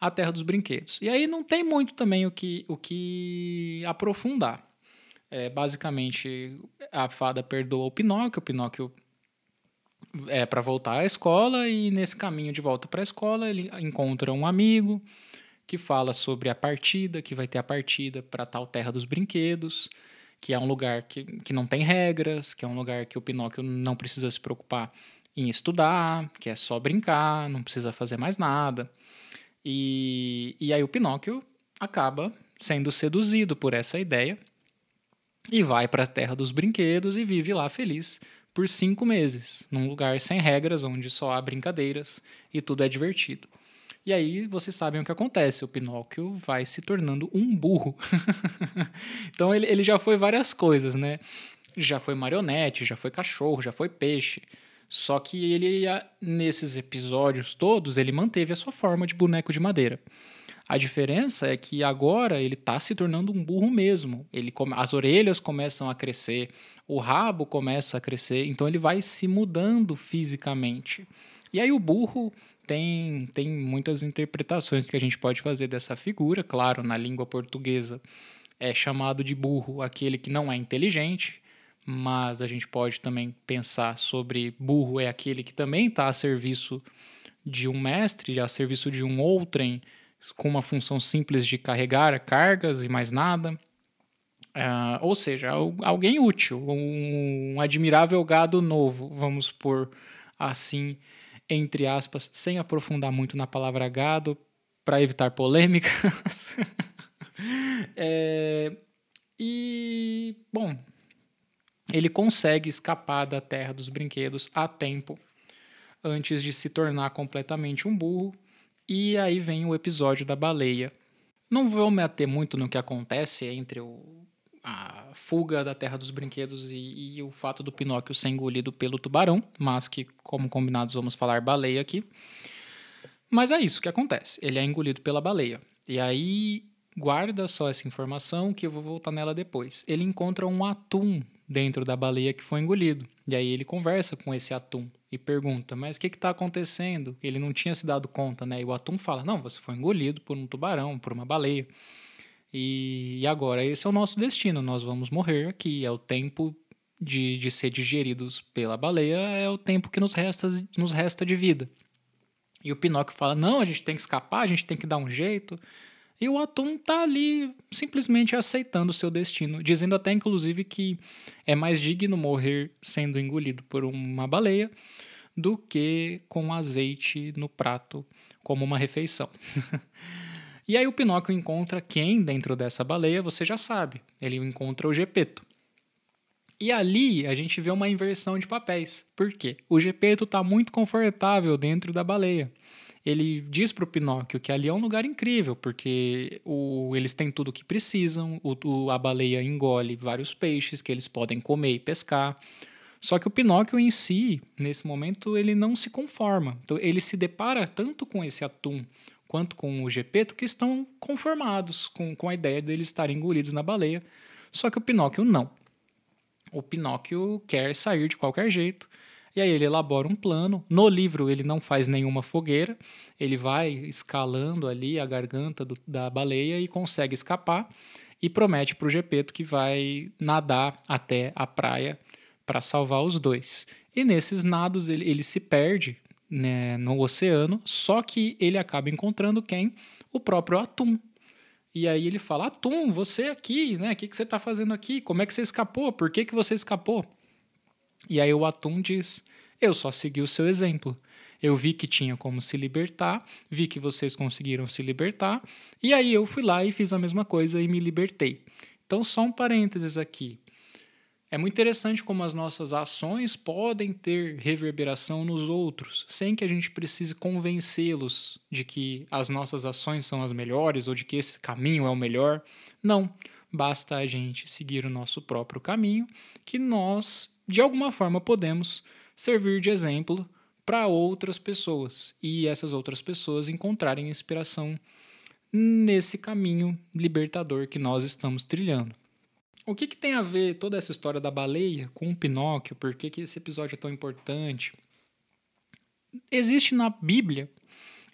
à Terra dos Brinquedos. E aí não tem muito também o que, o que aprofundar. É, basicamente, a fada perdoa o Pinóquio, o Pinóquio é para voltar à escola e nesse caminho de volta para a escola ele encontra um amigo que fala sobre a partida, que vai ter a partida para tal Terra dos Brinquedos, que é um lugar que, que não tem regras, que é um lugar que o Pinóquio não precisa se preocupar em estudar, que é só brincar, não precisa fazer mais nada. E, e aí o Pinóquio acaba sendo seduzido por essa ideia e vai para a Terra dos Brinquedos e vive lá feliz por cinco meses, num lugar sem regras, onde só há brincadeiras e tudo é divertido. E aí vocês sabem o que acontece: o Pinóquio vai se tornando um burro. então ele, ele já foi várias coisas, né? Já foi marionete, já foi cachorro, já foi peixe, só que ele, nesses episódios todos, ele manteve a sua forma de boneco de madeira. A diferença é que agora ele está se tornando um burro mesmo. Ele as orelhas começam a crescer, o rabo começa a crescer, então ele vai se mudando fisicamente. E aí o burro tem, tem muitas interpretações que a gente pode fazer dessa figura. Claro, na língua portuguesa é chamado de burro aquele que não é inteligente mas a gente pode também pensar sobre burro é aquele que também está a serviço de um mestre, a serviço de um outrem, com uma função simples de carregar cargas e mais nada. Uh, ou seja, alguém útil, um admirável gado novo, vamos por assim, entre aspas, sem aprofundar muito na palavra gado, para evitar polêmicas. é, e, bom, ele consegue escapar da terra dos brinquedos a tempo antes de se tornar completamente um burro. E aí vem o episódio da baleia. Não vou me ater muito no que acontece entre o, a fuga da Terra dos Brinquedos e, e, o fato do Pinóquio ser engolido pelo tubarão, mas que, como combinados, vamos falar baleia aqui. Mas é isso que acontece. Ele é engolido pela baleia. E aí, guarda só essa informação que eu vou voltar nela depois. Ele encontra um atum dentro da baleia que foi engolido. E aí ele conversa com esse atum e pergunta: Mas o que está acontecendo? Ele não tinha se dado conta, né? E o atum fala: Não, você foi engolido por um tubarão, por uma baleia. E, e agora esse é o nosso destino, nós vamos morrer aqui. É o tempo de, de ser digeridos pela baleia, é o tempo que nos resta, nos resta de vida. E o Pinóquio fala: não, a gente tem que escapar, a gente tem que dar um jeito. E o Atum tá ali simplesmente aceitando o seu destino, dizendo até inclusive que é mais digno morrer sendo engolido por uma baleia do que com azeite no prato como uma refeição. E aí o Pinóquio encontra quem dentro dessa baleia, você já sabe. Ele encontra o Gepeto. E ali a gente vê uma inversão de papéis. Por quê? O Gepeto está muito confortável dentro da baleia. Ele diz para o Pinóquio que ali é um lugar incrível, porque o, eles têm tudo o que precisam, o, o, a baleia engole vários peixes que eles podem comer e pescar. Só que o Pinóquio em si, nesse momento, ele não se conforma. Então, ele se depara tanto com esse atum quanto com o Gepeto, que estão conformados com, com a ideia deles estarem engolidos na baleia. Só que o Pinóquio não. O Pinóquio quer sair de qualquer jeito. E aí ele elabora um plano. No livro ele não faz nenhuma fogueira, ele vai escalando ali a garganta do, da baleia e consegue escapar. E promete para o Gepeto que vai nadar até a praia para salvar os dois. E nesses nados ele, ele se perde né, no oceano, só que ele acaba encontrando quem? O próprio atum. E aí ele fala: Atum, você aqui, né? O que, que você está fazendo aqui? Como é que você escapou? Por que, que você escapou? E aí o atum diz: Eu só segui o seu exemplo. Eu vi que tinha como se libertar, vi que vocês conseguiram se libertar, e aí eu fui lá e fiz a mesma coisa e me libertei. Então, só um parênteses aqui. É muito interessante como as nossas ações podem ter reverberação nos outros, sem que a gente precise convencê-los de que as nossas ações são as melhores ou de que esse caminho é o melhor. Não. Basta a gente seguir o nosso próprio caminho, que nós, de alguma forma, podemos servir de exemplo para outras pessoas e essas outras pessoas encontrarem inspiração nesse caminho libertador que nós estamos trilhando. O que, que tem a ver toda essa história da baleia com o Pinóquio? Por que, que esse episódio é tão importante? Existe na Bíblia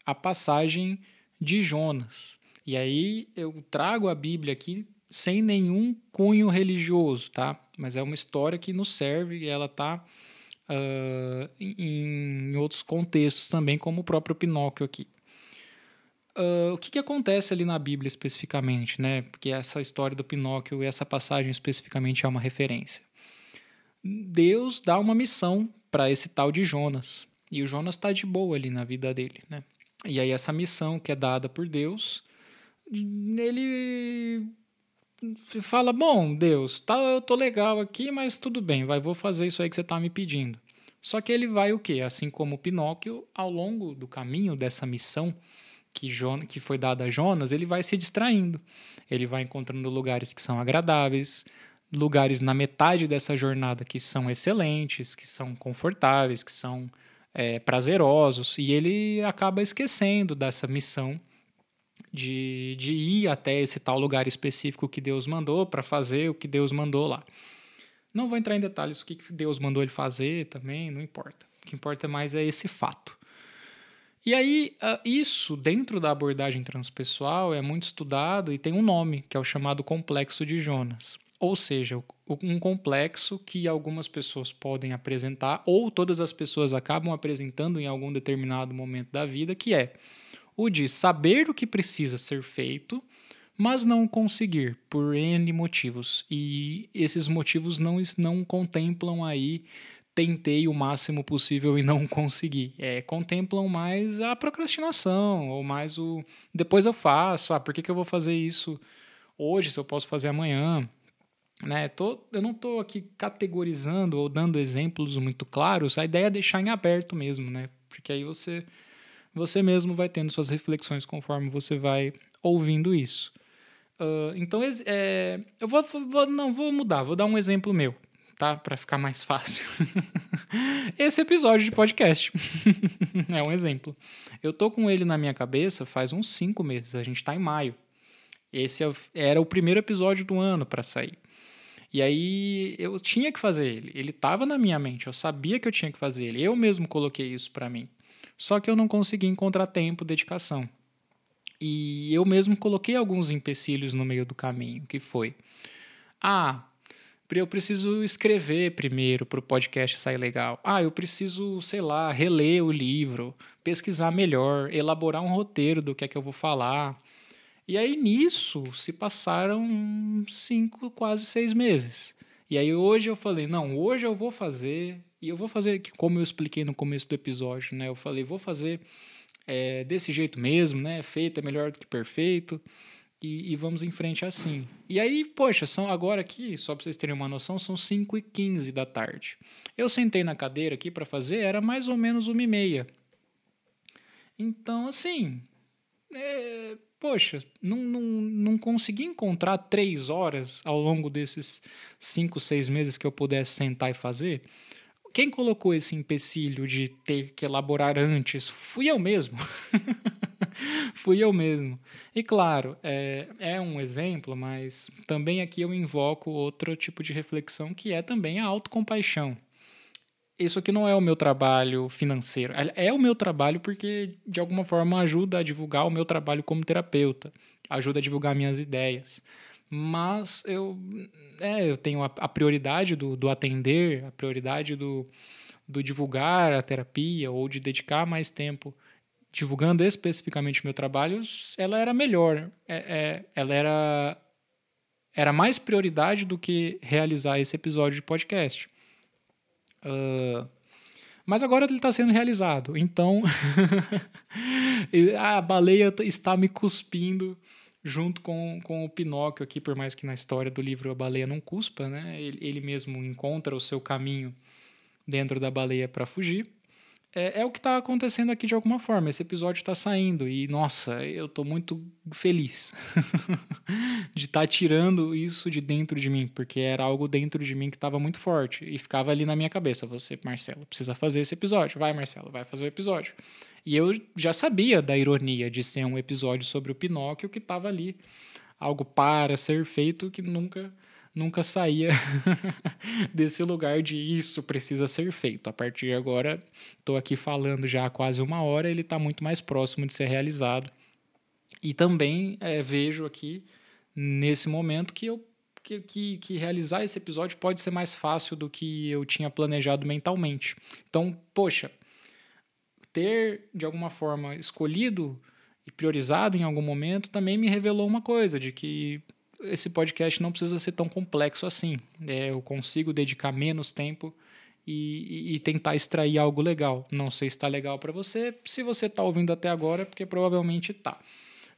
a passagem de Jonas. E aí eu trago a Bíblia aqui sem nenhum cunho religioso, tá? Mas é uma história que nos serve e ela tá uh, em outros contextos também, como o próprio Pinóquio aqui. Uh, o que, que acontece ali na Bíblia especificamente, né? Porque essa história do Pinóquio e essa passagem especificamente é uma referência. Deus dá uma missão para esse tal de Jonas. E o Jonas está de boa ali na vida dele, né? E aí essa missão que é dada por Deus, ele fala: "Bom, Deus, tá, eu tô legal aqui, mas tudo bem, vai, vou fazer isso aí que você tá me pedindo". Só que ele vai o quê? Assim como Pinóquio, ao longo do caminho dessa missão, que, Jonas, que foi dada a Jonas, ele vai se distraindo. Ele vai encontrando lugares que são agradáveis, lugares na metade dessa jornada que são excelentes, que são confortáveis, que são é, prazerosos, e ele acaba esquecendo dessa missão de, de ir até esse tal lugar específico que Deus mandou para fazer o que Deus mandou lá. Não vou entrar em detalhes o que Deus mandou ele fazer também, não importa. O que importa mais é esse fato. E aí, ah, isso dentro da abordagem transpessoal é muito estudado e tem um nome, que é o chamado complexo de Jonas. Ou seja, um complexo que algumas pessoas podem apresentar, ou todas as pessoas acabam apresentando em algum determinado momento da vida, que é o de saber o que precisa ser feito, mas não conseguir por N motivos. E esses motivos não, não contemplam aí tentei o máximo possível e não consegui. É, contemplam mais a procrastinação, ou mais o depois eu faço, ah, por que, que eu vou fazer isso hoje se eu posso fazer amanhã? Né? Tô, eu não estou aqui categorizando ou dando exemplos muito claros, a ideia é deixar em aberto mesmo, né? porque aí você, você mesmo vai tendo suas reflexões conforme você vai ouvindo isso. Uh, então, é, eu vou, vou, não vou mudar, vou dar um exemplo meu tá? Para ficar mais fácil. Esse episódio de podcast é um exemplo. Eu tô com ele na minha cabeça faz uns cinco meses. A gente tá em maio. Esse é era o primeiro episódio do ano para sair. E aí eu tinha que fazer ele. Ele estava na minha mente. Eu sabia que eu tinha que fazer ele. Eu mesmo coloquei isso para mim. Só que eu não consegui encontrar tempo, dedicação. E eu mesmo coloquei alguns empecilhos no meio do caminho, que foi: ah, eu preciso escrever primeiro para o podcast sair legal. Ah, eu preciso, sei lá, reler o livro, pesquisar melhor, elaborar um roteiro do que é que eu vou falar. E aí nisso se passaram cinco, quase seis meses. E aí hoje eu falei, não, hoje eu vou fazer, e eu vou fazer, como eu expliquei no começo do episódio, né? Eu falei, vou fazer é, desse jeito mesmo, né? Feito é melhor do que perfeito e, e, vamos em frente assim. E aí, poxa, são agora aqui, só para vocês terem uma noção, são 5 e 15 da tarde. Eu sentei na cadeira aqui para fazer, era mais ou menos uma e meia. Então, assim, é, poxa, não, não, não consegui encontrar três horas ao longo desses cinco, seis meses que eu pudesse sentar e fazer. Quem colocou esse empecilho de ter que elaborar antes? Fui eu mesmo. Fui eu mesmo. E claro, é, é um exemplo, mas também aqui eu invoco outro tipo de reflexão que é também a autocompaixão. Isso aqui não é o meu trabalho financeiro. É, é o meu trabalho porque, de alguma forma, ajuda a divulgar o meu trabalho como terapeuta, ajuda a divulgar minhas ideias mas eu, é, eu tenho a, a prioridade do, do, atender, a prioridade do, do divulgar a terapia ou de dedicar mais tempo divulgando especificamente meu trabalho, ela era melhor. É, é, ela era, era mais prioridade do que realizar esse episódio de podcast. Uh, mas agora ele está sendo realizado. Então, a baleia está me cuspindo junto com, com o Pinóquio aqui, por mais que na história do livro a baleia não cuspa, né? Ele, ele mesmo encontra o seu caminho dentro da baleia para fugir é, é o que está acontecendo aqui de alguma forma. Esse episódio está saindo e, nossa, eu estou muito feliz de estar tá tirando isso de dentro de mim, porque era algo dentro de mim que estava muito forte e ficava ali na minha cabeça. Você, Marcelo, precisa fazer esse episódio. Vai, Marcelo, vai fazer o episódio. E eu já sabia da ironia de ser um episódio sobre o Pinóquio que estava ali, algo para ser feito que nunca nunca saía desse lugar de isso precisa ser feito. A partir de agora, estou aqui falando já há quase uma hora, ele está muito mais próximo de ser realizado. E também é, vejo aqui, nesse momento, que eu que, que, que, realizar esse episódio pode ser mais fácil do que eu tinha planejado mentalmente. Então, poxa, ter de alguma forma escolhido e priorizado em algum momento também me revelou uma coisa, de que esse podcast não precisa ser tão complexo assim. É, eu consigo dedicar menos tempo e, e, tentar extrair algo legal. Não sei se está legal para você. Se você está ouvindo até agora, é porque provavelmente está.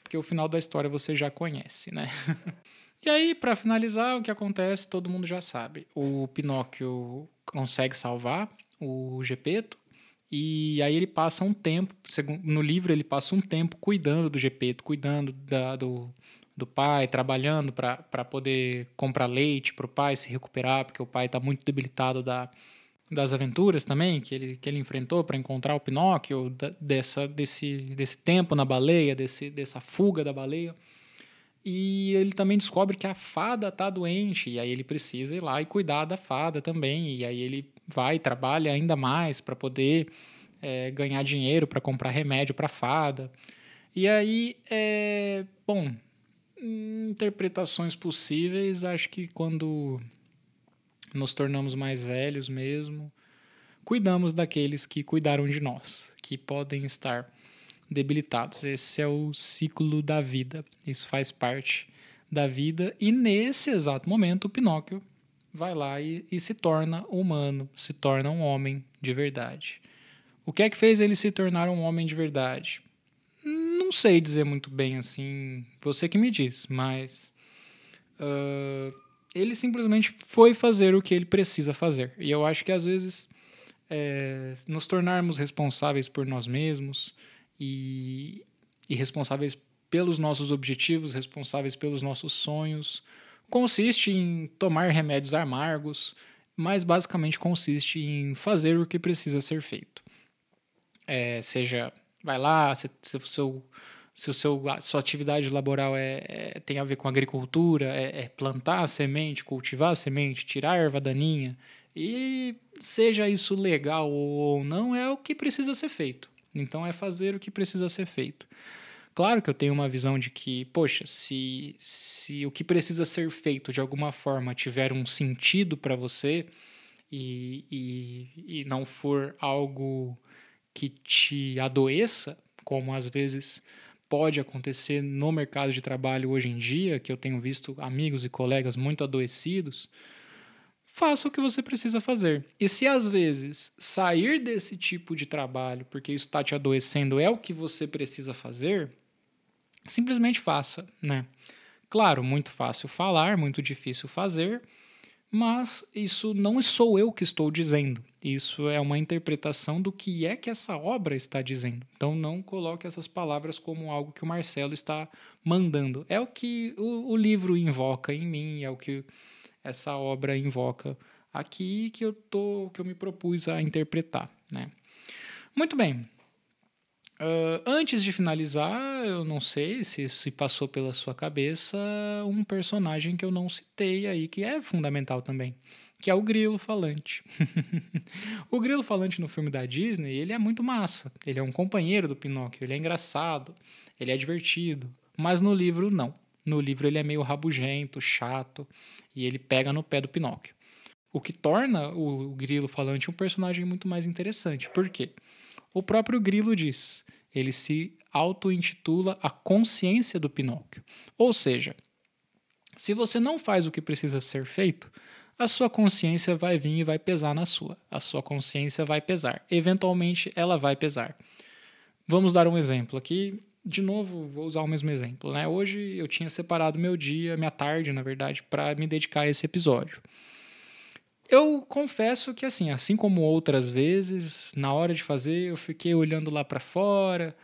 Porque o final da história você já conhece, né? e aí, para finalizar, o que acontece, todo mundo já sabe. O Pinóquio consegue salvar o Gepeto. E aí ele passa um tempo, no livro ele passa um tempo cuidando do Gepeto, cuidando da, do, do pai, trabalhando para poder comprar leite para o pai se recuperar, porque o pai está muito debilitado da, das aventuras também que ele, que ele enfrentou para encontrar o Pinóquio, da, dessa, desse, desse tempo na baleia, desse, dessa fuga da baleia. E ele também descobre que a fada está doente, e aí ele precisa ir lá e cuidar da fada também. E aí ele vai, trabalha ainda mais para poder é, ganhar dinheiro para comprar remédio para fada. E aí, é, bom, interpretações possíveis, acho que quando nos tornamos mais velhos mesmo, cuidamos daqueles que cuidaram de nós, que podem estar debilitados. Esse é o ciclo da vida. Isso faz parte da vida. E nesse exato momento, o Pinóquio vai lá e, e se torna humano, se torna um homem de verdade. O que é que fez ele se tornar um homem de verdade? Não sei dizer muito bem assim, você que me diz, mas uh, ele simplesmente foi fazer o que ele precisa fazer. E eu acho que às vezes é, nos tornarmos responsáveis por nós mesmos e, e responsáveis pelos nossos objetivos, responsáveis pelos nossos sonhos, consiste em tomar remédios amargos, mas basicamente consiste em fazer o que precisa ser feito. É, seja, vai lá, se, se, o seu, se o seu, sua atividade laboral é, é, tem a ver com agricultura, é, é plantar a semente, cultivar a semente, tirar a erva daninha, e seja isso legal ou não, é o que precisa ser feito. Então é fazer o que precisa ser feito. Claro que eu tenho uma visão de que, poxa, se, se o que precisa ser feito de alguma forma tiver um sentido para você e, e, e não for algo que te adoeça, como às vezes pode acontecer no mercado de trabalho hoje em dia, que eu tenho visto amigos e colegas muito adoecidos, faça o que você precisa fazer. E se às vezes sair desse tipo de trabalho, porque isso está te adoecendo, é o que você precisa fazer, simplesmente faça, né? Claro, muito fácil falar, muito difícil fazer, mas isso não sou eu que estou dizendo. Isso é uma interpretação do que é que essa obra está dizendo. Então não coloque essas palavras como algo que o Marcelo está mandando. É o que o, o livro invoca em mim, é o que essa obra invoca aqui que eu tô que eu me propus a interpretar, né? Muito bem. Uh, antes de finalizar, eu não sei se se passou pela sua cabeça um personagem que eu não citei aí, que é fundamental também, que é o grilo falante. o grilo falante no filme da Disney, ele é muito massa. Ele é um companheiro do Pinóquio, ele é engraçado, ele é divertido. Mas no livro, não. No livro ele é meio rabugento, chato, e ele pega no pé do Pinóquio. O que torna o grilo falante um personagem muito mais interessante. Por quê? O próprio Grilo diz, ele se auto-intitula a consciência do Pinóquio. Ou seja, se você não faz o que precisa ser feito, a sua consciência vai vir e vai pesar na sua. A sua consciência vai pesar. Eventualmente, ela vai pesar. Vamos dar um exemplo aqui. De novo, vou usar o mesmo exemplo. Né? Hoje eu tinha separado meu dia, minha tarde, na verdade, para me dedicar a esse episódio. Eu confesso que assim, assim como outras vezes, na hora de fazer, eu fiquei olhando lá para fora,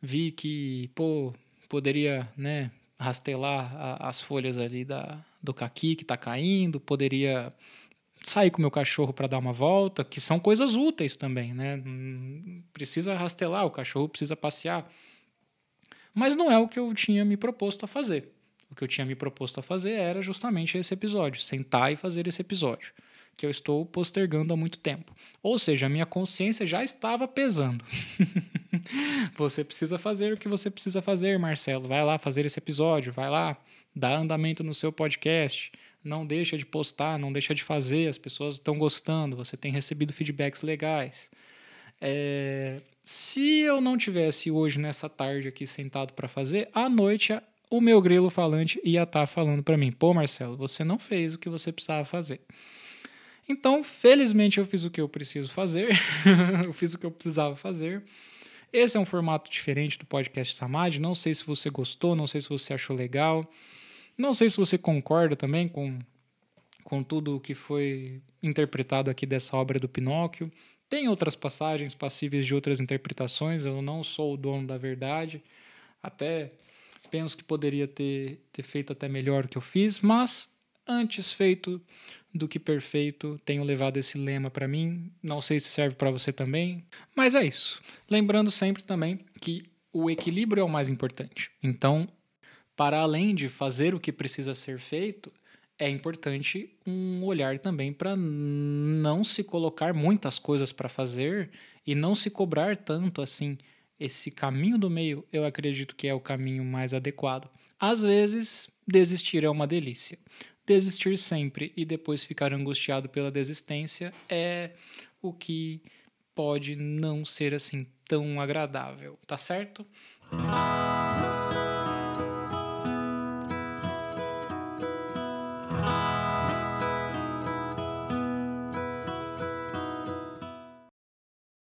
vi que, pô, poderia, né, rastelar a, as folhas ali da, do caqui que está caindo, poderia sair com o meu cachorro para dar uma volta, que são coisas úteis também, né? Precisa rastelar, o cachorro precisa passear. Mas não é o que eu tinha me proposto a fazer. O que eu tinha me proposto a fazer era justamente esse episódio, sentar e fazer esse episódio que eu estou postergando há muito tempo. Ou seja, a minha consciência já estava pesando. você precisa fazer o que você precisa fazer, Marcelo. Vai lá fazer esse episódio, vai lá, dá andamento no seu podcast. Não deixa de postar, não deixa de fazer, as pessoas estão gostando, você tem recebido feedbacks legais. É, se eu não tivesse hoje nessa tarde aqui sentado para fazer, à noite o meu grilo falante ia estar tá falando para mim: "Pô, Marcelo, você não fez o que você precisava fazer". Então, felizmente, eu fiz o que eu preciso fazer, eu fiz o que eu precisava fazer. Esse é um formato diferente do podcast Samad. Não sei se você gostou, não sei se você achou legal, não sei se você concorda também com, com tudo o que foi interpretado aqui dessa obra do Pinóquio. Tem outras passagens passíveis de outras interpretações, eu não sou o dono da verdade, até penso que poderia ter, ter feito até melhor o que eu fiz, mas antes feito do que perfeito. Tenho levado esse lema para mim. Não sei se serve para você também, mas é isso. Lembrando sempre também que o equilíbrio é o mais importante. Então, para além de fazer o que precisa ser feito, é importante um olhar também para não se colocar muitas coisas para fazer e não se cobrar tanto assim. Esse caminho do meio, eu acredito que é o caminho mais adequado. Às vezes, desistir é uma delícia desistir sempre e depois ficar angustiado pela desistência é o que pode não ser assim tão agradável, tá certo?